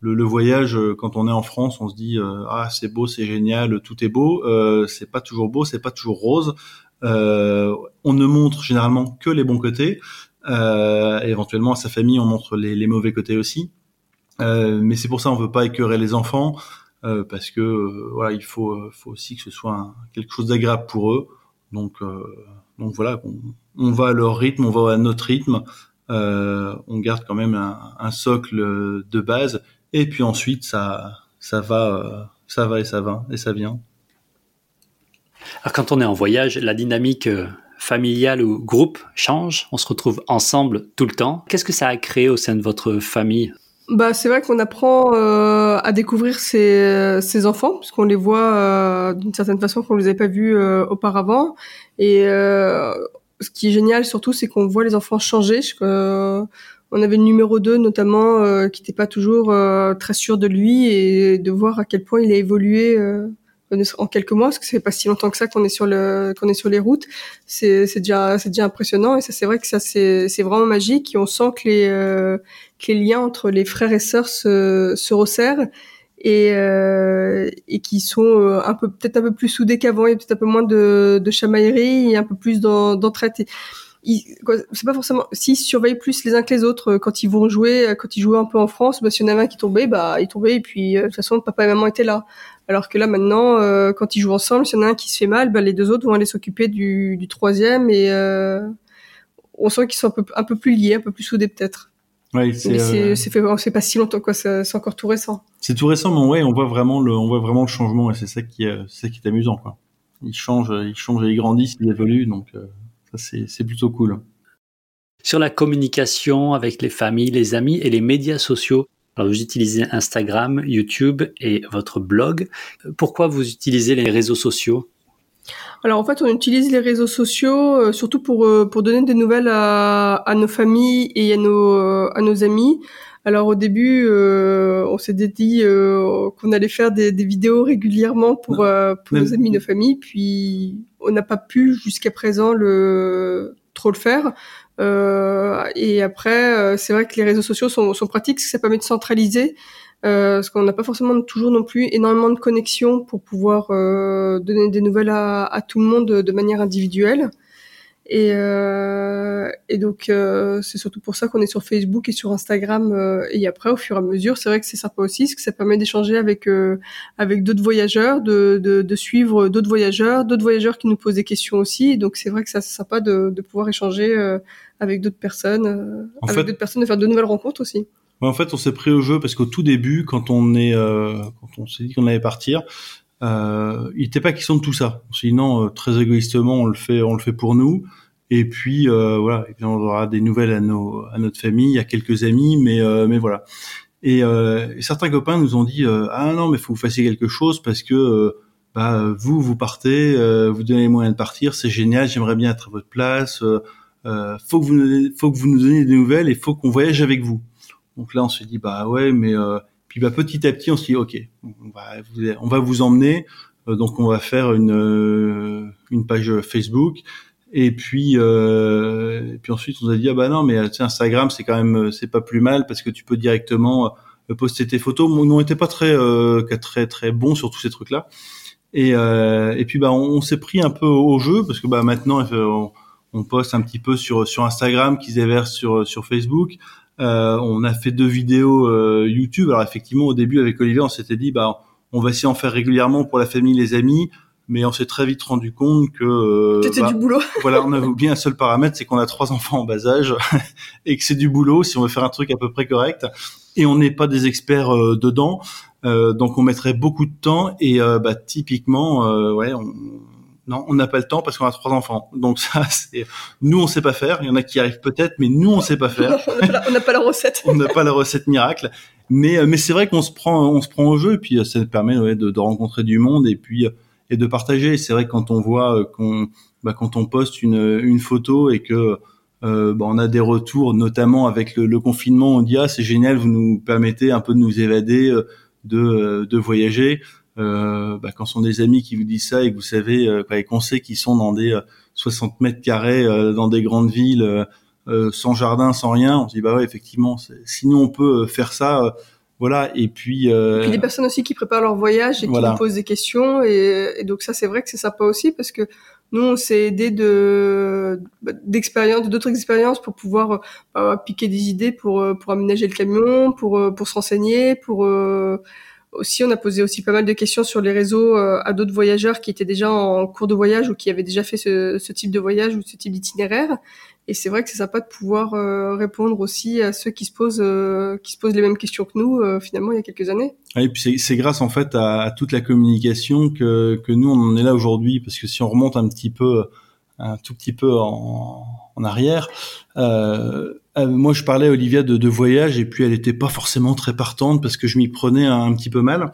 le, voyage quand on est en France, on se dit ah c'est beau, c'est génial, tout est beau. c'est pas toujours beau, c'est pas toujours rose. on ne montre généralement que les bons côtés. Et éventuellement à sa famille, on montre les, mauvais côtés aussi. mais c'est pour ça on veut pas écœurer les enfants parce que voilà il faut, faut aussi que ce soit quelque chose d'agréable pour eux. Donc donc voilà, on, va à leur rythme, on va à notre rythme. Euh, on garde quand même un, socle de base, et puis ensuite ça, ça va, euh, ça va et ça va et ça vient. Alors quand on est en voyage, la dynamique euh, familiale ou groupe change. On se retrouve ensemble tout le temps. Qu'est-ce que ça a créé au sein de votre famille? Bah, c'est vrai qu'on apprend euh, à découvrir ses, ses enfants, puisqu'on les voit euh, d'une certaine façon qu'on les avait pas vus euh, auparavant. Et ce qui est génial surtout, c'est qu'on voit les enfants changer. on avait le numéro 2 notamment, qui n'était pas toujours très sûr de lui, et de voir à quel point il a évolué en quelques mois, parce que c'est pas si longtemps que ça qu'on est sur le qu'on est sur les routes. C'est c'est déjà c'est déjà impressionnant. Et ça c'est vrai que ça c'est c'est vraiment magique. Et on sent que les euh, que les liens entre les frères et sœurs se se resserrent. Et euh, et qui sont euh, un peu peut-être un peu plus soudés qu'avant, il y a peut-être un peu moins de de chamaillerie. Et un peu plus d'entraide. C'est pas forcément s'ils surveillent plus les uns que les autres euh, quand ils vont jouer euh, quand ils jouaient un peu en France bah s'il y en avait un qui tombait bah il tombait. Et puis de toute façon papa et maman étaient là alors que là maintenant quand ils jouent ensemble s'il y en a un qui se fait mal bah les deux autres vont aller s'occuper du, du troisième et on sent qu'ils sont un peu un peu plus liés un peu plus soudés peut-être. Oui, c'est c'est pas si longtemps quoi c'est encore tout récent. C'est tout récent mais ouais on voit vraiment le on voit vraiment le changement et c'est ça qui est c'est ça qui est amusant quoi. Ils changent ils changent et ils grandissent ils évoluent donc c'est plutôt cool. Sur la communication avec les familles, les amis et les médias sociaux, Alors, vous utilisez Instagram, YouTube et votre blog. Pourquoi vous utilisez les réseaux sociaux? Alors en fait, on utilise les réseaux sociaux euh, surtout pour euh, pour donner des nouvelles à, à nos familles et à nos euh, à nos amis. Alors au début, on s'est dit qu'on allait faire des, des, vidéos régulièrement pour pour nos amis, nos familles, puis on n'a pas pu jusqu'à présent le trop le faire. Euh, et après, c'est vrai que les réseaux sociaux sont, sont pratiques, ça permet de centraliser euh, parce qu'on n'a pas forcément toujours non plus énormément de connexions pour pouvoir euh, donner des nouvelles à, tout le monde de manière individuelle. Et, euh, et donc euh, c'est surtout pour ça qu'on est sur Facebook et sur Instagram. Euh, et après, au fur et à mesure, c'est vrai que c'est sympa aussi, parce que ça permet d'échanger avec euh, avec d'autres voyageurs, de, de, de suivre d'autres voyageurs, d'autres voyageurs qui nous posent des questions aussi. donc c'est vrai que c'est sympa de, de pouvoir échanger avec d'autres personnes, avec d'autres personnes, de faire de nouvelles rencontres aussi en fait, on s'est pris au jeu parce qu'au tout début, quand on est, euh, quand on s'est dit qu'on allait partir, euh, il n'était pas question de tout ça. Sinon, euh, très égoïstement, on le fait, on le fait pour nous. Et puis euh, voilà, et puis on aura des nouvelles à nos, à notre famille, à quelques amis, mais euh, mais voilà. Et, et, certains copains nous ont dit ah non, mais faut que vous fassiez quelque chose parce que bah vous vous partez, vous donnez les moyens de partir, c'est génial, j'aimerais bien être à votre place. faut que vous faut que vous nous donniez des nouvelles et faut qu'on voyage avec vous. Donc là, on se dit bah ouais, mais euh, puis bah petit à petit, on se dit ok, on va vous, emmener. Euh, donc on va faire une euh, une page Facebook. Et puis euh, et puis ensuite, on a dit ah bah non, mais tiens, Instagram, c'est quand même c'est pas plus mal parce que tu peux directement poster tes photos. Nous, on n'était pas très très très bon sur tous ces trucs là. Et, et puis bah on, s'est pris un peu au jeu parce que bah maintenant on, on poste un petit peu sur sur Instagram, qu'ils déversent sur sur Facebook. Euh, on a fait deux vidéos euh, YouTube. Alors effectivement, au début avec Olivier, on s'était dit, bah, on va essayer d'en faire régulièrement pour la famille, les amis. Mais on s'est très vite rendu compte que euh, c'était bah, du boulot. voilà, on a oublié un seul paramètre, c'est qu'on a trois enfants en bas âge et que c'est du boulot si on veut faire un truc à peu près correct. Et on n'est pas des experts dedans, donc on mettrait beaucoup de temps. Et bah, typiquement, ouais, on, non, on n'a pas le temps parce qu'on a trois enfants. Donc ça, c'est nous on sait pas faire. Il y en a qui arrivent peut-être, mais nous on sait pas faire. on n'a pas, la recette. on n'a pas la recette miracle. Mais euh, mais c'est vrai qu'on se prend on se prend au jeu et puis euh, ça permet ouais, de, de, rencontrer du monde et puis euh, et de partager. C'est vrai que quand on voit qu'on bah, quand on poste une une photo et que euh, bah, on a des retours, notamment avec le, le confinement, on dit ah c'est génial, vous nous permettez un peu de nous évader, de de voyager euh, bah, quand sont des amis qui vous disent ça et que vous savez euh, et qu'on sait qu'ils sont dans des 60 euh, mètres carrés euh, dans des grandes villes sans jardin, sans rien, on se dit bah ouais effectivement, sinon on peut faire ça. voilà et puis, euh... et puis des personnes aussi qui préparent leur voyage et qui nous posent des questions et, et donc ça c'est vrai que c'est sympa aussi parce que nous on s'est aidé de bah, d'expériences d'autres expériences pour pouvoir bah, piquer des idées pour pour aménager le camion pour pour se renseigner pour aussi, on a posé aussi pas mal de questions sur les réseaux euh, à d'autres voyageurs qui étaient déjà en cours de voyage ou qui avaient déjà fait ce, type de voyage ou ce type d'itinéraire. Et c'est vrai que c'est sympa de pouvoir euh, répondre aussi à ceux qui se posent euh, qui se posent les mêmes questions que nous finalement il y a quelques années. Ah, et puis c'est grâce en fait à, toute la communication que, que nous on en est là aujourd'hui parce que si on remonte un petit peu un tout petit peu en, en arrière. Euh, moi, je parlais à Olivia de, voyage et puis elle était pas forcément très partante parce que je m'y prenais un, petit peu mal.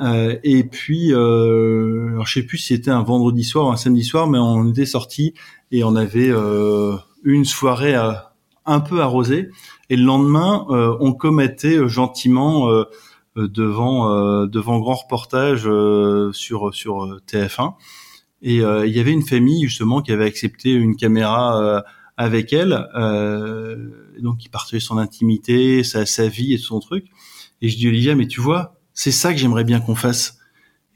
Euh, et puis, euh, alors je sais plus si c'était un vendredi soir ou un samedi soir, mais on était sorti et on avait euh, une soirée à, un peu arrosée. Et le lendemain, euh, on commettait gentiment devant devant grand reportage sur sur TF1 et il y avait une famille justement qui avait accepté une caméra avec elle, euh, donc qui partageait son intimité, sa, sa vie et son truc. Et je dis Olivia, mais tu vois, c'est ça que j'aimerais bien qu'on fasse.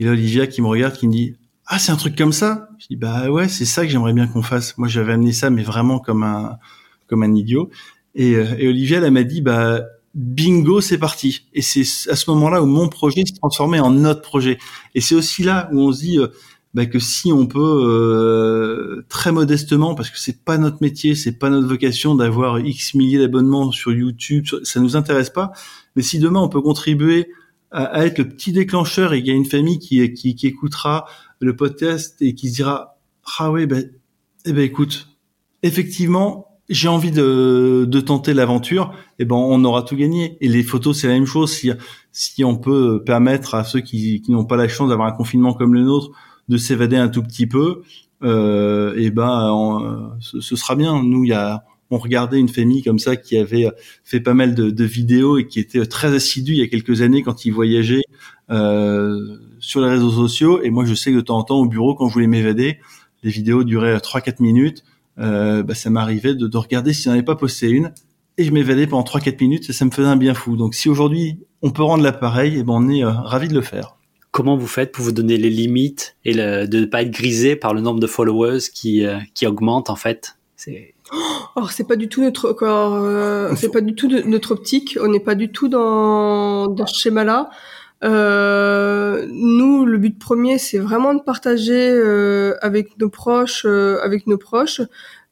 Et là Olivia qui me regarde, qui me dit ah c'est un truc comme ça? Je dis bah ouais c'est ça que j'aimerais bien qu'on fasse. Moi j'avais amené ça mais vraiment comme un comme un idiot. Et, et Olivia elle m'a dit bah bingo c'est parti. Et c'est à ce moment-là où mon projet s'est transformé en notre projet. Et c'est aussi là où on se dit bah, que si on peut euh, très modestement, parce que c'est pas notre métier, c'est pas notre vocation d'avoir X milliers d'abonnements sur YouTube, ça nous intéresse pas. Mais si demain on peut contribuer à, être le petit déclencheur et qu'il y a une famille qui, qui, écoutera le podcast et qui se dira ah ouais ben eh ben écoute effectivement j'ai envie de, de tenter l'aventure, et eh ben on aura tout gagné. Et les photos, c'est la même chose. Si si on peut permettre à ceux qui, qui n'ont pas la chance d'avoir un confinement comme le nôtre de s'évader un tout petit peu, euh, et eh ben ce, sera bien. Nous, il y on regardait une famille comme ça qui avait fait pas mal de, de vidéos et qui était très assidue il y a quelques années quand ils voyageaient euh, sur les réseaux sociaux. Et moi, je sais que de temps en temps au bureau, quand je voulais m'évader, les vidéos duraient 3-4 minutes euh, bah, ça m'arrivait de, de, regarder si j'en avais pas posté une et je m'évadais pendant 3-4 minutes et ça me faisait un bien fou. Donc si aujourd'hui on peut rendre l'appareil, eh ben on est euh, ravi de le faire. Comment vous faites pour vous donner les limites et de ne pas être grisé par le nombre de followers qui, euh, qui augmente en fait? C'est... Oh, c'est pas du tout notre euh, c'est pas du tout notre optique. On n'est pas du tout dans, dans ce schéma-là. Euh, nous, le but premier, c'est vraiment de partager euh, avec nos proches, euh, avec nos proches.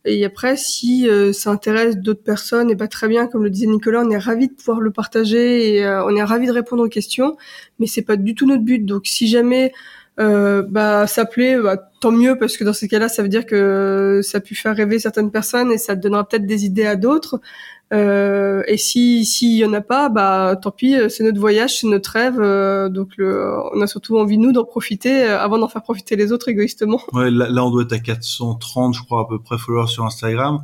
Et après, si ça intéresse d'autres personnes, et pas très bien, comme le disait Nicolas, on est ravi de pouvoir le partager et on est ravi de répondre aux questions. Mais c'est pas du tout notre but. Donc, si jamais euh, bah ça plaît, bah, tant mieux parce que dans ces cas-là, ça veut dire que ça a pu faire rêver certaines personnes et ça donnera peut-être des idées à d'autres. Euh, et si s'il y en a pas, bah tant pis, c'est notre voyage, c'est notre rêve. Euh, donc le, on a surtout envie nous d'en profiter euh, avant d'en faire profiter les autres égoïstement. Ouais, là, là, on doit être à 430, je crois à peu près followers sur Instagram.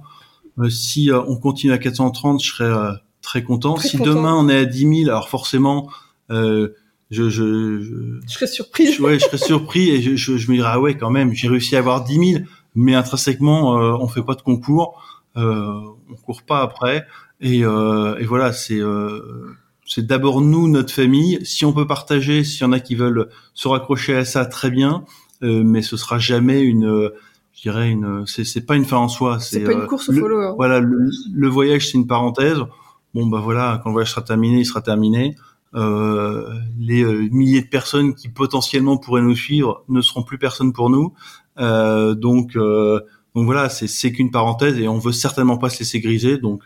Euh, si on continue à 430, je serais très content. si demain on est à 10 000, alors forcément. Euh, je, je, je, je serais surpris. Je, ouais, je serais surpris et je, je, je me dirais ah ouais quand même j'ai réussi à avoir 10 000, mais intrinsèquement euh, on fait pas de concours, euh, on court pas après. Et, euh, et voilà c'est euh, c'est d'abord nous notre famille. Si on peut partager, s'il y en a qui veulent se raccrocher à ça, très bien, euh, mais ce sera jamais une je dirais une c'est c'est pas une fin en soi. C'est pas une euh, course au follower voilà le, le voyage c'est une parenthèse. Bon bah voilà quand le voyage sera terminé il sera terminé. Euh, les euh, milliers de personnes qui potentiellement pourraient nous suivre ne seront plus personne pour nous. Euh, donc, donc voilà, c'est qu'une parenthèse et on veut certainement pas se laisser griser. Donc,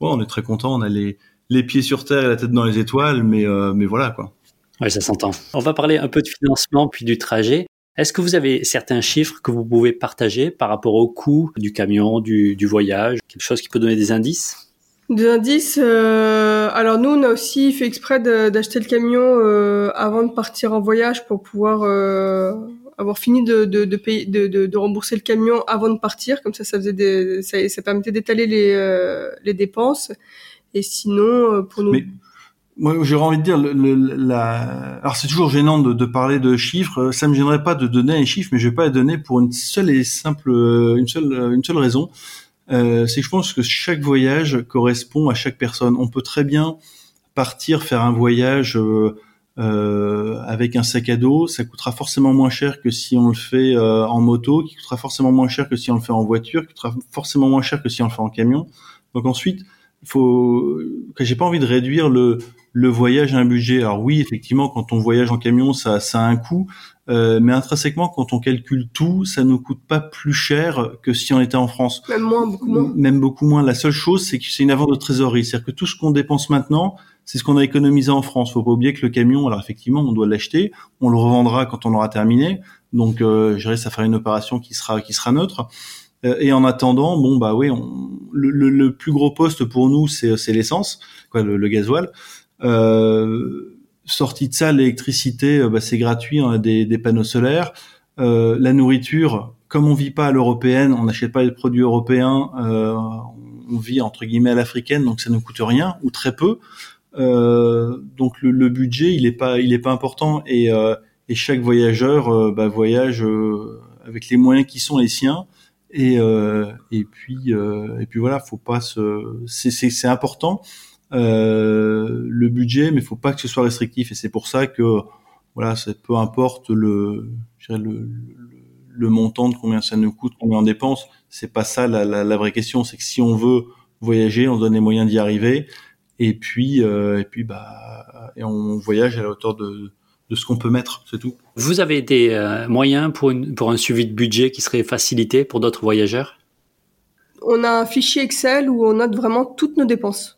on est très content. On a les, les pieds sur terre et la tête dans les étoiles, mais, mais voilà quoi. Oui, ça s'entend. On va parler un peu de financement puis du trajet. Est-ce que vous avez certains chiffres que vous pouvez partager par rapport au coût du camion, du, du voyage, quelque chose qui peut donner des indices? Des indices. Euh, alors nous, on a aussi fait exprès d'acheter le camion euh, avant de partir en voyage pour pouvoir euh, avoir fini de, de, payer, de, de, rembourser le camion avant de partir. Comme ça, ça faisait ça, ça permettait d'étaler les, euh, les dépenses. Et sinon, euh, pour nous. Mais... Moi, j'aurais envie de dire, le, la... alors c'est toujours gênant de, de, parler de chiffres. Ça me gênerait pas de donner un chiffre, mais je vais pas les donner pour une seule et simple, une seule, une seule raison euh, c'est que je pense que chaque voyage correspond à chaque personne. On peut très bien partir faire un voyage euh, euh, avec un sac à dos, ça coûtera forcément moins cher que si on le fait euh, en moto, qui coûtera forcément moins cher que si on le fait en voiture, qui coûtera forcément moins cher que si on le fait en camion. Donc ensuite, faut que j'ai pas envie de réduire le le voyage à un budget. Alors oui, effectivement, quand on voyage en camion, ça, ça a un coût, euh, mais intrinsèquement, quand on calcule tout, ça nous coûte pas plus cher que si on était en France. Même moins, beaucoup moins. Même beaucoup moins. La seule chose, c'est que c'est une avance de trésorerie. C'est-à-dire que tout ce qu'on dépense maintenant, c'est ce qu'on a économisé en France. Faut pas oublier que le camion, alors effectivement, on doit l'acheter, on le revendra quand on l'aura terminé. Donc, euh, je dirais, ça fera une opération qui sera qui sera neutre. Euh, et en attendant, bon bah oui, on, le, le, le, plus gros poste pour nous, c'est l'essence, quoi, le, le gasoil. Euh, sortie de ça, l'électricité, euh, bah, c'est gratuit, on a des, des panneaux solaires. Euh, la nourriture, comme on vit pas à l'européenne, on n'achète pas les produits européens, euh, on vit entre guillemets à l'africaine, donc ça ne coûte rien ou très peu. Euh, donc le, le, budget, il est pas, il est pas important et, euh, et chaque voyageur bah, voyage avec les moyens qui sont les siens. Et, et puis et puis voilà, faut pas se, c'est important euh, le budget, mais faut pas que ce soit restrictif. Et c'est pour ça que voilà, c'est peu importe le, le, le, montant de combien ça nous coûte, combien on dépense. C'est pas ça la, la, la vraie question. C'est que si on veut voyager, on se donne les moyens d'y arriver. Et puis, euh, et puis, bah, et on voyage à la hauteur de, de ce qu'on peut mettre, c'est tout. Vous avez des euh, moyens pour, une, pour un suivi de budget qui serait facilité pour d'autres voyageurs? On a un fichier Excel où on note vraiment toutes nos dépenses.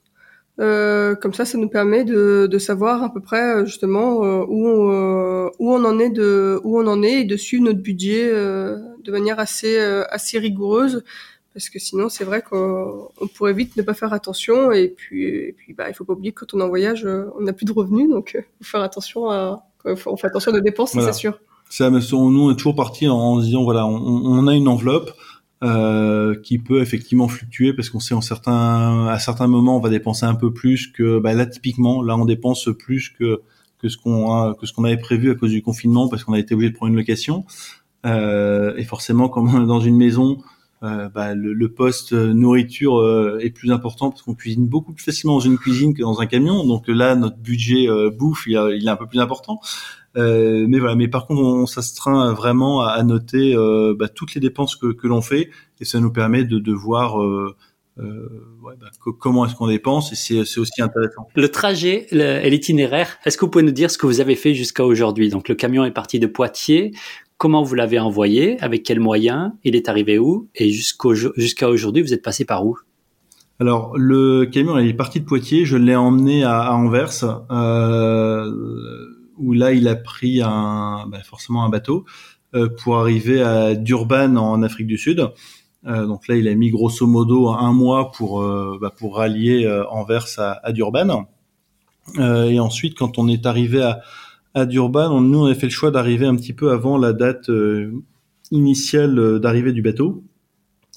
Euh, comme ça, ça nous permet de, de, savoir à peu près euh, justement euh, où, on, euh, où on en est de où on en est et de suivre notre budget de manière assez assez rigoureuse parce que sinon c'est vrai qu'on pourrait vite ne pas faire attention et puis et puis bah il faut pas oublier que quand on est en voyage on n'a plus de revenus donc faut faire attention à on fait attention aux dépenses c'est sûr. Ça, nous on est toujours parti en, disant voilà on, on a une enveloppe euh, qui peut effectivement fluctuer parce qu'on sait en certains à certains moments on va dépenser un peu plus que bah là typiquement là on dépense plus que que ce qu'on que ce qu'on avait prévu à cause du confinement parce qu'on a été obligé de prendre une location euh, et forcément comme on est dans une maison euh, bah, le, le, poste nourriture euh, est plus important parce qu'on cuisine beaucoup plus facilement dans une cuisine que dans un camion. Donc là, notre budget euh, bouffe, il, il, est un peu plus important. Euh, mais voilà. Mais par contre, on, s'astreint vraiment à, à noter bah, toutes les dépenses que, que l'on fait et ça nous permet de, de voir. Ouais, bah, comment est-ce qu'on dépense et c'est aussi intéressant. Le trajet et l'itinéraire, est-ce que vous pouvez nous dire ce que vous avez fait jusqu'à aujourd'hui? Donc le camion est parti de Poitiers comment vous l'avez envoyé, avec quels moyens, il est arrivé où, et jusqu'à aujourd'hui, vous êtes passé par où? Alors le camion il est parti de Poitiers, je l'ai emmené à, Anvers, euh, où là il a pris un, bah, forcément un bateau euh, pour arriver à Durban en Afrique du Sud. Euh, donc là il a mis grosso modo un mois pour bah, pour rallier Anvers à, à Durban. et ensuite quand on est arrivé à à Durban, nous, on a fait le choix d'arriver un petit peu avant la date euh, initiale euh, d'arrivée du bateau.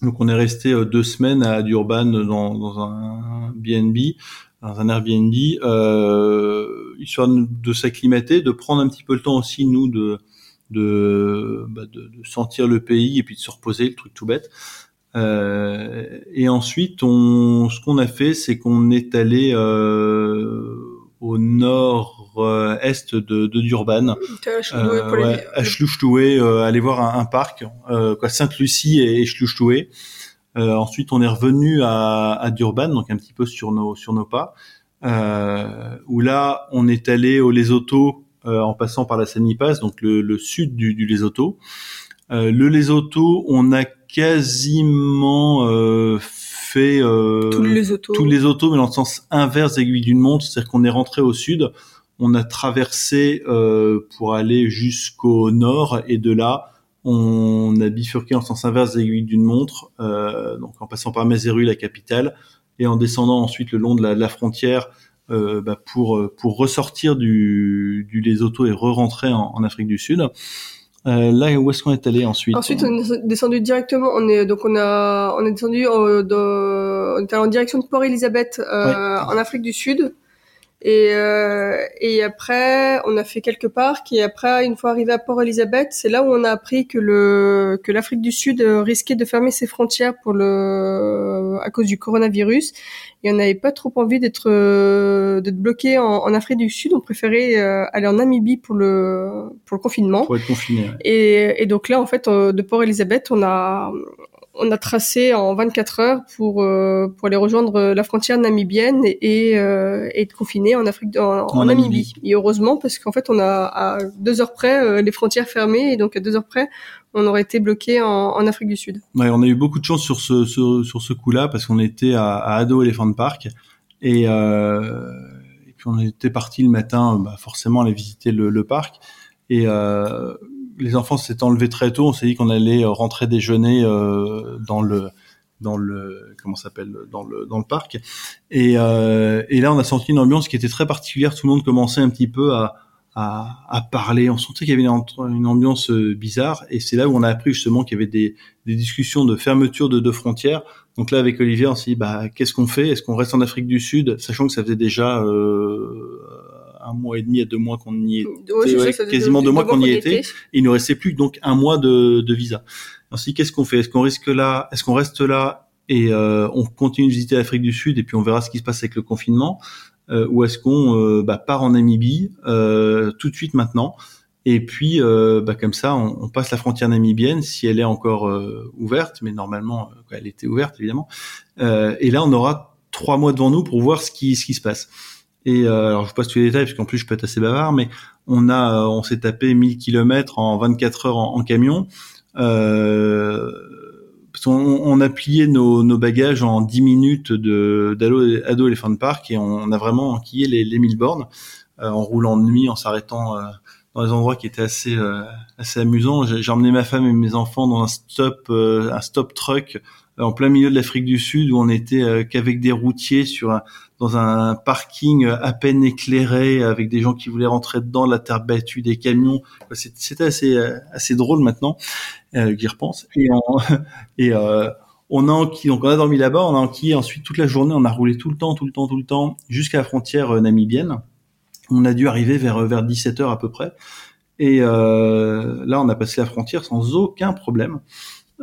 Donc, on est resté euh, deux semaines à Durban dans, un BNB, dans un Airbnb, euh, histoire de s'acclimater, de prendre un petit peu le temps aussi, nous, de, de, bah, de, sentir le pays et puis de se reposer, le truc tout bête. et ensuite, on, ce qu'on a fait, c'est qu'on est allé au nord euh, est de, de Durban, euh, ouais, à euh, aller voir un, un parc, euh, quoi, Sainte-Lucie et, et Euh, ensuite, on est revenu à, à, Durban, donc un petit peu sur nos sur nos pas, euh, où là, on est allé au Lesotho en passant par la Sanipas, donc le, le sud du, du Lesotho. le Lesotho, on a quasiment fait tous les autos, tous les autos, mais dans le sens inverse aiguille d'une montre, c'est-à-dire qu'on est rentré au sud on a traversé euh, pour aller jusqu'au nord et de là on a bifurqué en sens inverse des aiguilles d'une montre, euh, donc en passant par Maseru, la capitale, et en descendant ensuite le long de la, frontière euh, bah, pour pour ressortir du, du Lesotho et re-rentrer en, Afrique du Sud. Là, où est-ce qu'on est allé ensuite Ensuite, on est descendu directement. On est donc on a on est descendu de, on est allé en direction de Port Elizabeth en Afrique du Sud. Et, euh, et après, on a fait quelques parcs. Et après, une fois arrivé à Port Elizabeth, c'est là où on a appris que le que l'Afrique du Sud risquait de fermer ses frontières pour le à cause du coronavirus. Et on n'avait pas trop envie d'être d'être bloqué en, en, Afrique du Sud. On préférait euh, aller en Namibie pour le pour le confinement. Pour être confiné. Et, et donc là, en fait, euh, de Port Elizabeth, on a on a tracé en 24 heures pour euh, pour aller rejoindre la frontière namibienne et, euh, et être confiné en Afrique en, Namibie. Et heureusement parce qu'en fait on a à deux heures près euh, les frontières fermées et donc à deux heures près on aurait été bloqué en, en Afrique du Sud. Ouais, on a eu beaucoup de chance sur ce sur, sur ce coup-là parce qu'on était à, à, Ado Elephant Park et, euh, et puis on était parti le matin bah, forcément aller visiter le, le parc et euh, les enfants s'étaient enlevés très tôt, on s'est dit qu'on allait euh, rentrer déjeuner euh, dans le dans le comment s'appelle dans le dans le parc. Et, euh, et là on a senti une ambiance qui était très particulière. Tout le monde commençait un petit peu à à, à parler. On sentait qu'il y avait une, une ambiance euh, bizarre. Et c'est là où on a appris justement qu'il y avait des, des discussions de fermeture de deux frontières. Donc là avec Olivier on s'est dit bah qu'est-ce qu'on fait? Est-ce qu'on reste en Afrique du Sud? Sachant que ça faisait déjà euh, un mois et demi à deux mois qu'on y était, quasiment deux, mois qu'on y était. il nous restait plus donc un mois de, de visa. Ainsi, qu'est-ce qu'on fait? Est-ce qu'on risque là Est-ce qu'on reste là et euh, on continue de visiter l'Afrique du Sud et puis on verra ce qui se passe avec le confinement? Euh, Ou est-ce qu'on euh, bah, part en Namibie tout de suite maintenant? Et puis, bah, comme ça, on, on, passe la frontière namibienne si elle est encore ouverte, mais normalement, elle était ouverte évidemment. et là, on aura trois mois devant nous pour voir ce qui, ce qui se passe. Et euh, alors je passe tous les détails parce qu'en plus je peux être assez bavard, mais on a, euh, on s'est tapé 1000 km en 24 heures en, camion. Euh, on, on, a plié nos, nos, bagages en 10 minutes de d'Ado Elephant Park et on, a vraiment enquillé les, les 1000 bornes euh, en roulant de nuit, en s'arrêtant euh, dans des endroits qui étaient assez assez amusants. J'ai emmené ma femme et mes enfants dans un stop un stop truck en plein milieu de l'Afrique du Sud où on était qu'avec des routiers sur un, dans un parking à peine éclairé avec des gens qui voulaient rentrer dedans, la terre battue, des camions. C'était assez assez drôle maintenant euh, repense. Et on, euh, a enquillé, on a dormi là-bas, on a enquillé ensuite toute la journée, on a roulé tout le temps, tout le temps, tout le temps jusqu'à la frontière namibienne. On a dû arriver vers vers 17 heures à peu près. Et euh, là, on a passé la frontière sans aucun problème.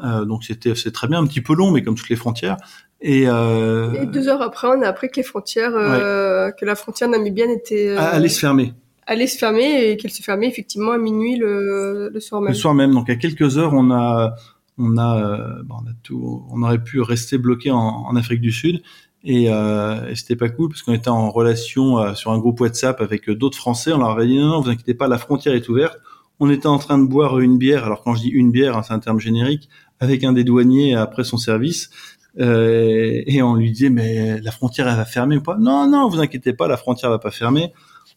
Euh, donc c'était très bien, un petit peu long, mais comme toutes les frontières. Et, euh... et deux heures après, on a appris que les frontières, euh, que la frontière namibienne était euh, allait se fermer. Allait se fermer et qu'elle se fermait effectivement à minuit le, le soir même. Le soir même, donc à quelques heures, on a on a, euh, on a tout, on aurait pu rester bloqué en, en Afrique du Sud. Et, euh, et c'était pas cool parce qu'on était en relation euh, sur un groupe WhatsApp avec d'autres Français. On leur avait dit non, non, vous inquiétez pas, la frontière est ouverte. On était en train de boire une bière. Alors quand je dis une bière, hein, c'est un terme générique avec un des douaniers après son service. Euh, et on lui disait mais la frontière elle va fermer ou pas? Non non vous inquiétez pas la frontière va pas fermer.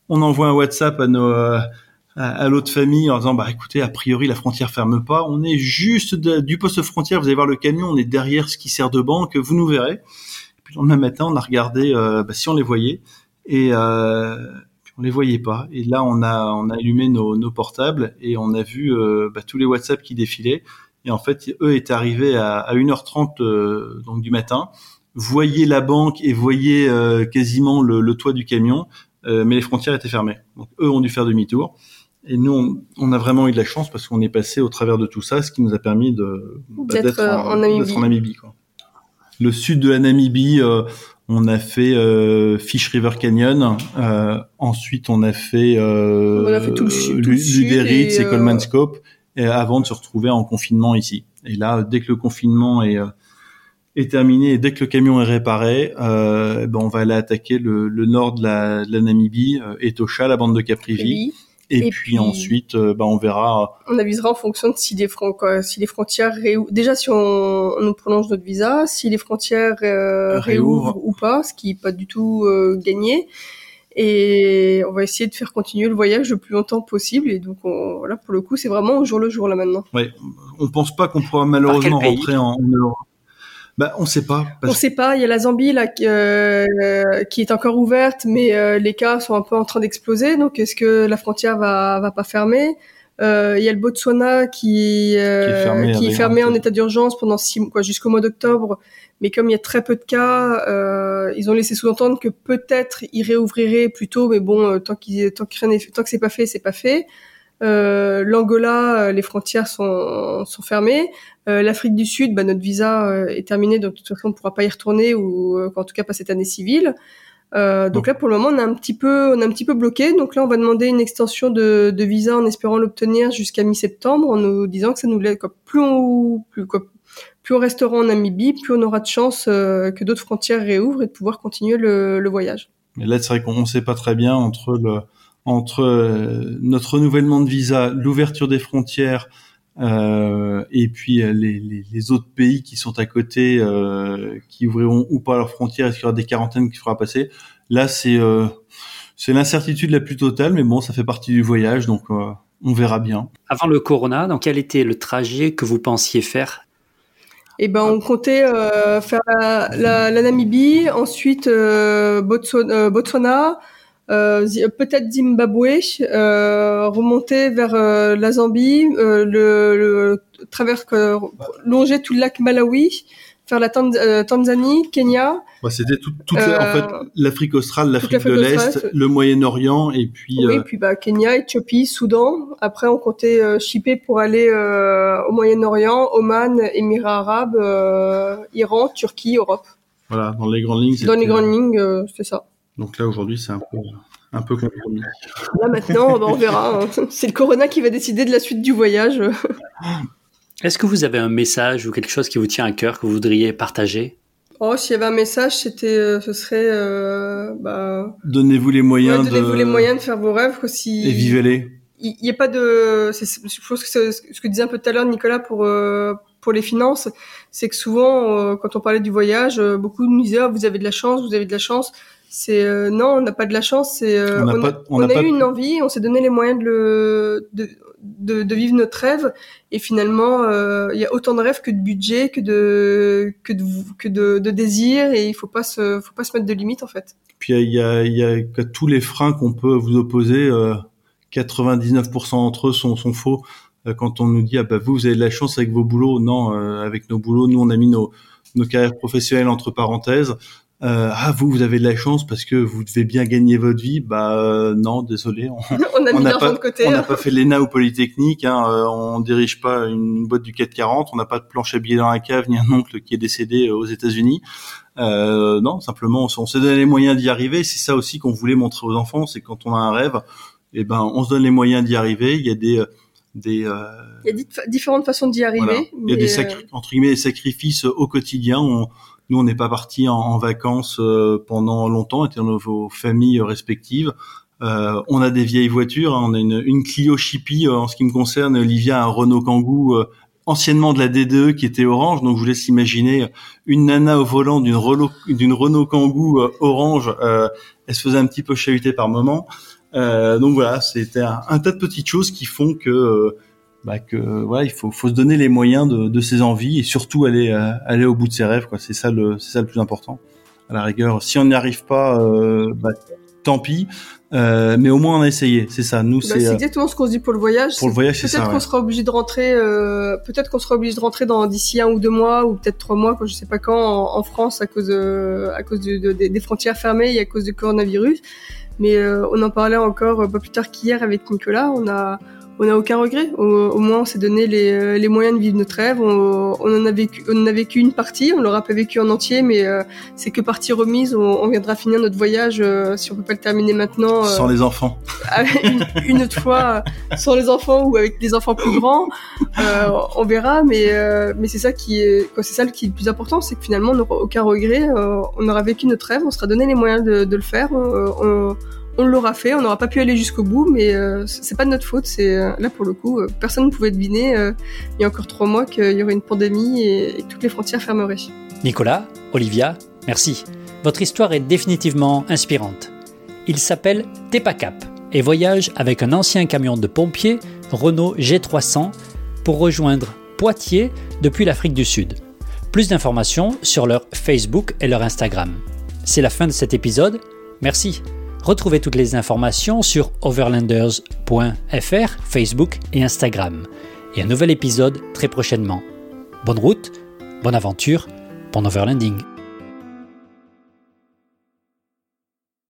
On envoie un WhatsApp à nos à, l'autre famille en disant bah écoutez a priori la frontière ferme pas. On est juste du poste frontière. Vous allez voir le camion on est derrière ce qui sert de banque. Vous nous verrez. Et puis le lendemain matin on a regardé euh, bah, si on les voyait. Et euh, on les voyait pas. Et là on a on a allumé nos, nos portables et on a vu euh, bah, tous les WhatsApp qui défilaient et en fait, eux étaient arrivés à, à 1h30 euh, donc du matin, voyaient la banque et voyaient euh, quasiment le, le, toit du camion, euh, mais les frontières étaient fermées. Donc eux ont dû faire demi-tour. Et nous, on, on, a vraiment eu de la chance parce qu'on est passé au travers de tout ça, ce qui nous a permis de bah, d'être en, en, Namibie. En Namibie quoi. Le sud de la Namibie, on a fait Fish River Canyon. ensuite, on a fait, on a fait tout le sud, Luderitz et, et Coleman Scope avant de se retrouver en confinement ici. Et là, dès que le confinement est, euh, est terminé et dès que le camion est réparé, euh, ben on va aller attaquer le, le nord de la, de la Namibie, euh, Etosha, la bande de Caprivi. Et, et, puis, puis ensuite, euh, ben on verra. On avisera en fonction de si les, quoi, si les frontières réouvrent. Déjà, si on, on, nous prolonge notre visa, si les frontières euh, réouvrent ou pas, ce qui n'est pas du tout euh, gagné et on va essayer de faire continuer le voyage le plus longtemps possible. Et donc, on, voilà, pour le coup, c'est vraiment au jour le jour là maintenant. Ouais, on pense pas qu'on pourra malheureusement rentrer en, Europe. Bah, on sait pas. Parce... On sait pas. Il y a la Zambie là euh, qui est encore ouverte, mais euh, les cas sont un peu en train d'exploser. Donc, est-ce que la frontière va va pas fermer? Euh, Il y a le Botswana qui, euh, qui est fermé, qui est fermé en état d'urgence pendant six mois, jusqu'au mois d'octobre mais comme il y a très peu de cas, euh, ils ont laissé sous-entendre que peut-être ils réouvriraient plus tôt, mais bon, euh, tant, qu'ils, tant, que tant que c'est pas fait, c'est pas fait. Euh, L'Angola, les frontières sont, sont fermées. Euh, L'Afrique du Sud, bah, notre visa est terminé, donc de toute façon on ne pourra pas y retourner ou en tout cas pas cette année civile. Euh, donc là, pour le moment, on est un petit peu, on est un petit peu bloqué. Donc là, on va demander une extension de, de visa en espérant l'obtenir jusqu'à mi-septembre, en nous disant que ça nous laisse quoi, plus on, plus quoi, plus on restera en Namibie, plus on aura de chance euh, que d'autres frontières réouvrent et de pouvoir continuer le, le voyage. Mais là, c'est vrai qu'on ne sait pas très bien entre le entre euh, notre renouvellement de visa, l'ouverture des frontières et puis euh, les, les, les, autres pays qui sont à côté, euh, qui ouvriront ou pas leurs frontières, est-ce qu'il y aura des quarantaines qui fera passer? Là, c'est c'est l'incertitude la plus totale, mais bon, ça fait partie du voyage, donc on verra bien. Avant le corona, donc quel était le trajet que vous pensiez faire? Eh ben on comptait euh, faire la, la, la, Namibie, ensuite euh, Botswana, Botswana euh, peut-être Zimbabwe, euh, remonter vers euh, la Zambie, le, le travers longer tout le lac Malawi, faire la Tanzanie, Kenya, bah, C'était toute, toute euh, en fait l'Afrique australe, l'Afrique de l'Est, le Moyen-Orient et puis. Oui, euh... puis bah, Kenya, Éthiopie, Soudan. Après, on comptait euh, shipper pour aller euh, au Moyen-Orient, Oman, Émirats Arabes, euh, Iran, Turquie, Europe. Voilà, dans les grandes lignes. Dans les grandes lignes, euh, c'est ça. Donc là, aujourd'hui, c'est un peu un peu compromis. Là maintenant, bah, on verra. Hein. C'est le Corona qui va décider de la suite du voyage. Est-ce que vous avez un message ou quelque chose qui vous tient à cœur que vous voudriez partager? Oh, s'il y avait un message, c'était, euh, ce serait, euh, bah, donnez-vous les moyens ouais, donnez-vous de... les moyens de faire vos rêves, quoi, si... Et vivez-les. Il n'y a pas de, je pense que c'est ce que disait un peu tout à l'heure Nicolas pour euh, pour les finances, c'est que souvent, euh, quand on parlait du voyage, euh, beaucoup nous disaient, oh, vous avez de la chance, vous avez de la chance. C'est non, on n'a pas de la chance. C'est on, on, a, on on a, a eu une envie, on s'est donné les moyens de le de, de, de, vivre notre rêve. Et finalement, euh, il y a autant de rêves que de budget, que de que de que de, de désir, et il faut pas se faut pas se mettre de limites en fait. Puis il y a y tous les freins qu'on peut vous opposer. 99% d'entre eux sont, sont faux. quand on nous dit ah bah vous vous avez de la chance avec vos boulots, non, avec nos boulots, nous on a mis nos nos carrières professionnelles entre parenthèses. Euh, ah vous vous avez de la chance parce que vous devez bien gagner votre vie. Bah euh, non désolé on, on a mis de côté. on n'a pas fait l'ENA ou Polytechnique hein, euh, on dirige pas une boîte du 440 on n'a pas de planche à billets dans la cave ni un oncle qui est décédé aux États-Unis. Euh, non simplement on, s'est donné les moyens d'y arriver. C'est ça aussi qu'on voulait montrer aux enfants c'est quand on a un rêve et eh ben on se donne les moyens d'y arriver. Il y a des des euh, il y a différentes façons d'y arriver il y a des entre guillemets des sacrifices au quotidien. On, nous, on n'est pas parti en, vacances euh, pendant longtemps, étant dans nos familles respectives. Euh, on a des vieilles voitures, hein. on a une, Clio Chippy euh, en ce qui me concerne. Olivia un Renault Kangoo anciennement de la DDE qui était orange. Donc je vous laisse imaginer une nana au volant d'une Renault, d'une Kangoo orange. elle se faisait un petit peu chahuter par moment. donc voilà, c'était un, tas de petites choses qui font que bah que voilà, il faut, faut se donner les moyens de, de ses envies et surtout aller euh, aller au bout de ses rêves quoi. C'est ça le c'est ça le plus important. À la rigueur, si on n'y arrive pas, euh, bah, tant pis. Euh, mais au moins on a essayé, c'est ça. Nous, bah, c'est euh, exactement ce qu'on se dit pour le voyage. Pour le voyage, c'est ça. Peut-être qu'on sera obligé de rentrer. Euh, peut-être qu'on sera obligé de rentrer dans d'ici un ou deux mois ou peut-être trois mois, quand je sais pas quand, en, en France à cause de, à cause de, des frontières fermées et à cause du coronavirus. Mais euh, on en parlait encore pas plus tard qu'hier avec Nicolas. On a on n'a aucun regret. Au, moins, on s'est donné les, euh, les, moyens de vivre notre rêve. On, on, en a vécu, on en a vécu une partie. On l'aura pas vécu en entier, mais euh, c'est que partie remise. On, on, viendra finir notre voyage euh, si on peut pas le terminer maintenant. sans les enfants. une, une, autre fois, sans les enfants ou avec des enfants plus grands. on verra, mais mais c'est ça qui est, c'est ça qui est le plus important, c'est que finalement, on n'aura aucun regret. on aura vécu notre rêve. On sera donné les moyens de, de le faire. on, on l'aura fait, on n'aura pas pu aller jusqu'au bout, mais euh, c'est pas de notre faute. C'est euh, là pour le coup, euh, personne ne pouvait deviner il y a encore trois mois qu'il y aurait une pandémie et, que toutes les frontières fermeraient. Nicolas, Olivia, merci. Votre histoire est définitivement inspirante. Il s'appelle Tepacap et voyage avec un ancien camion de pompiers Renault G300 pour rejoindre Poitiers depuis l'Afrique du Sud. Plus d'informations sur leur Facebook et leur Instagram. C'est la fin de cet épisode. Merci. Retrouvez toutes les informations sur overlanders.fr, Facebook et Instagram. Et un nouvel épisode très prochainement. Bonne route, bonne aventure, bon overlanding.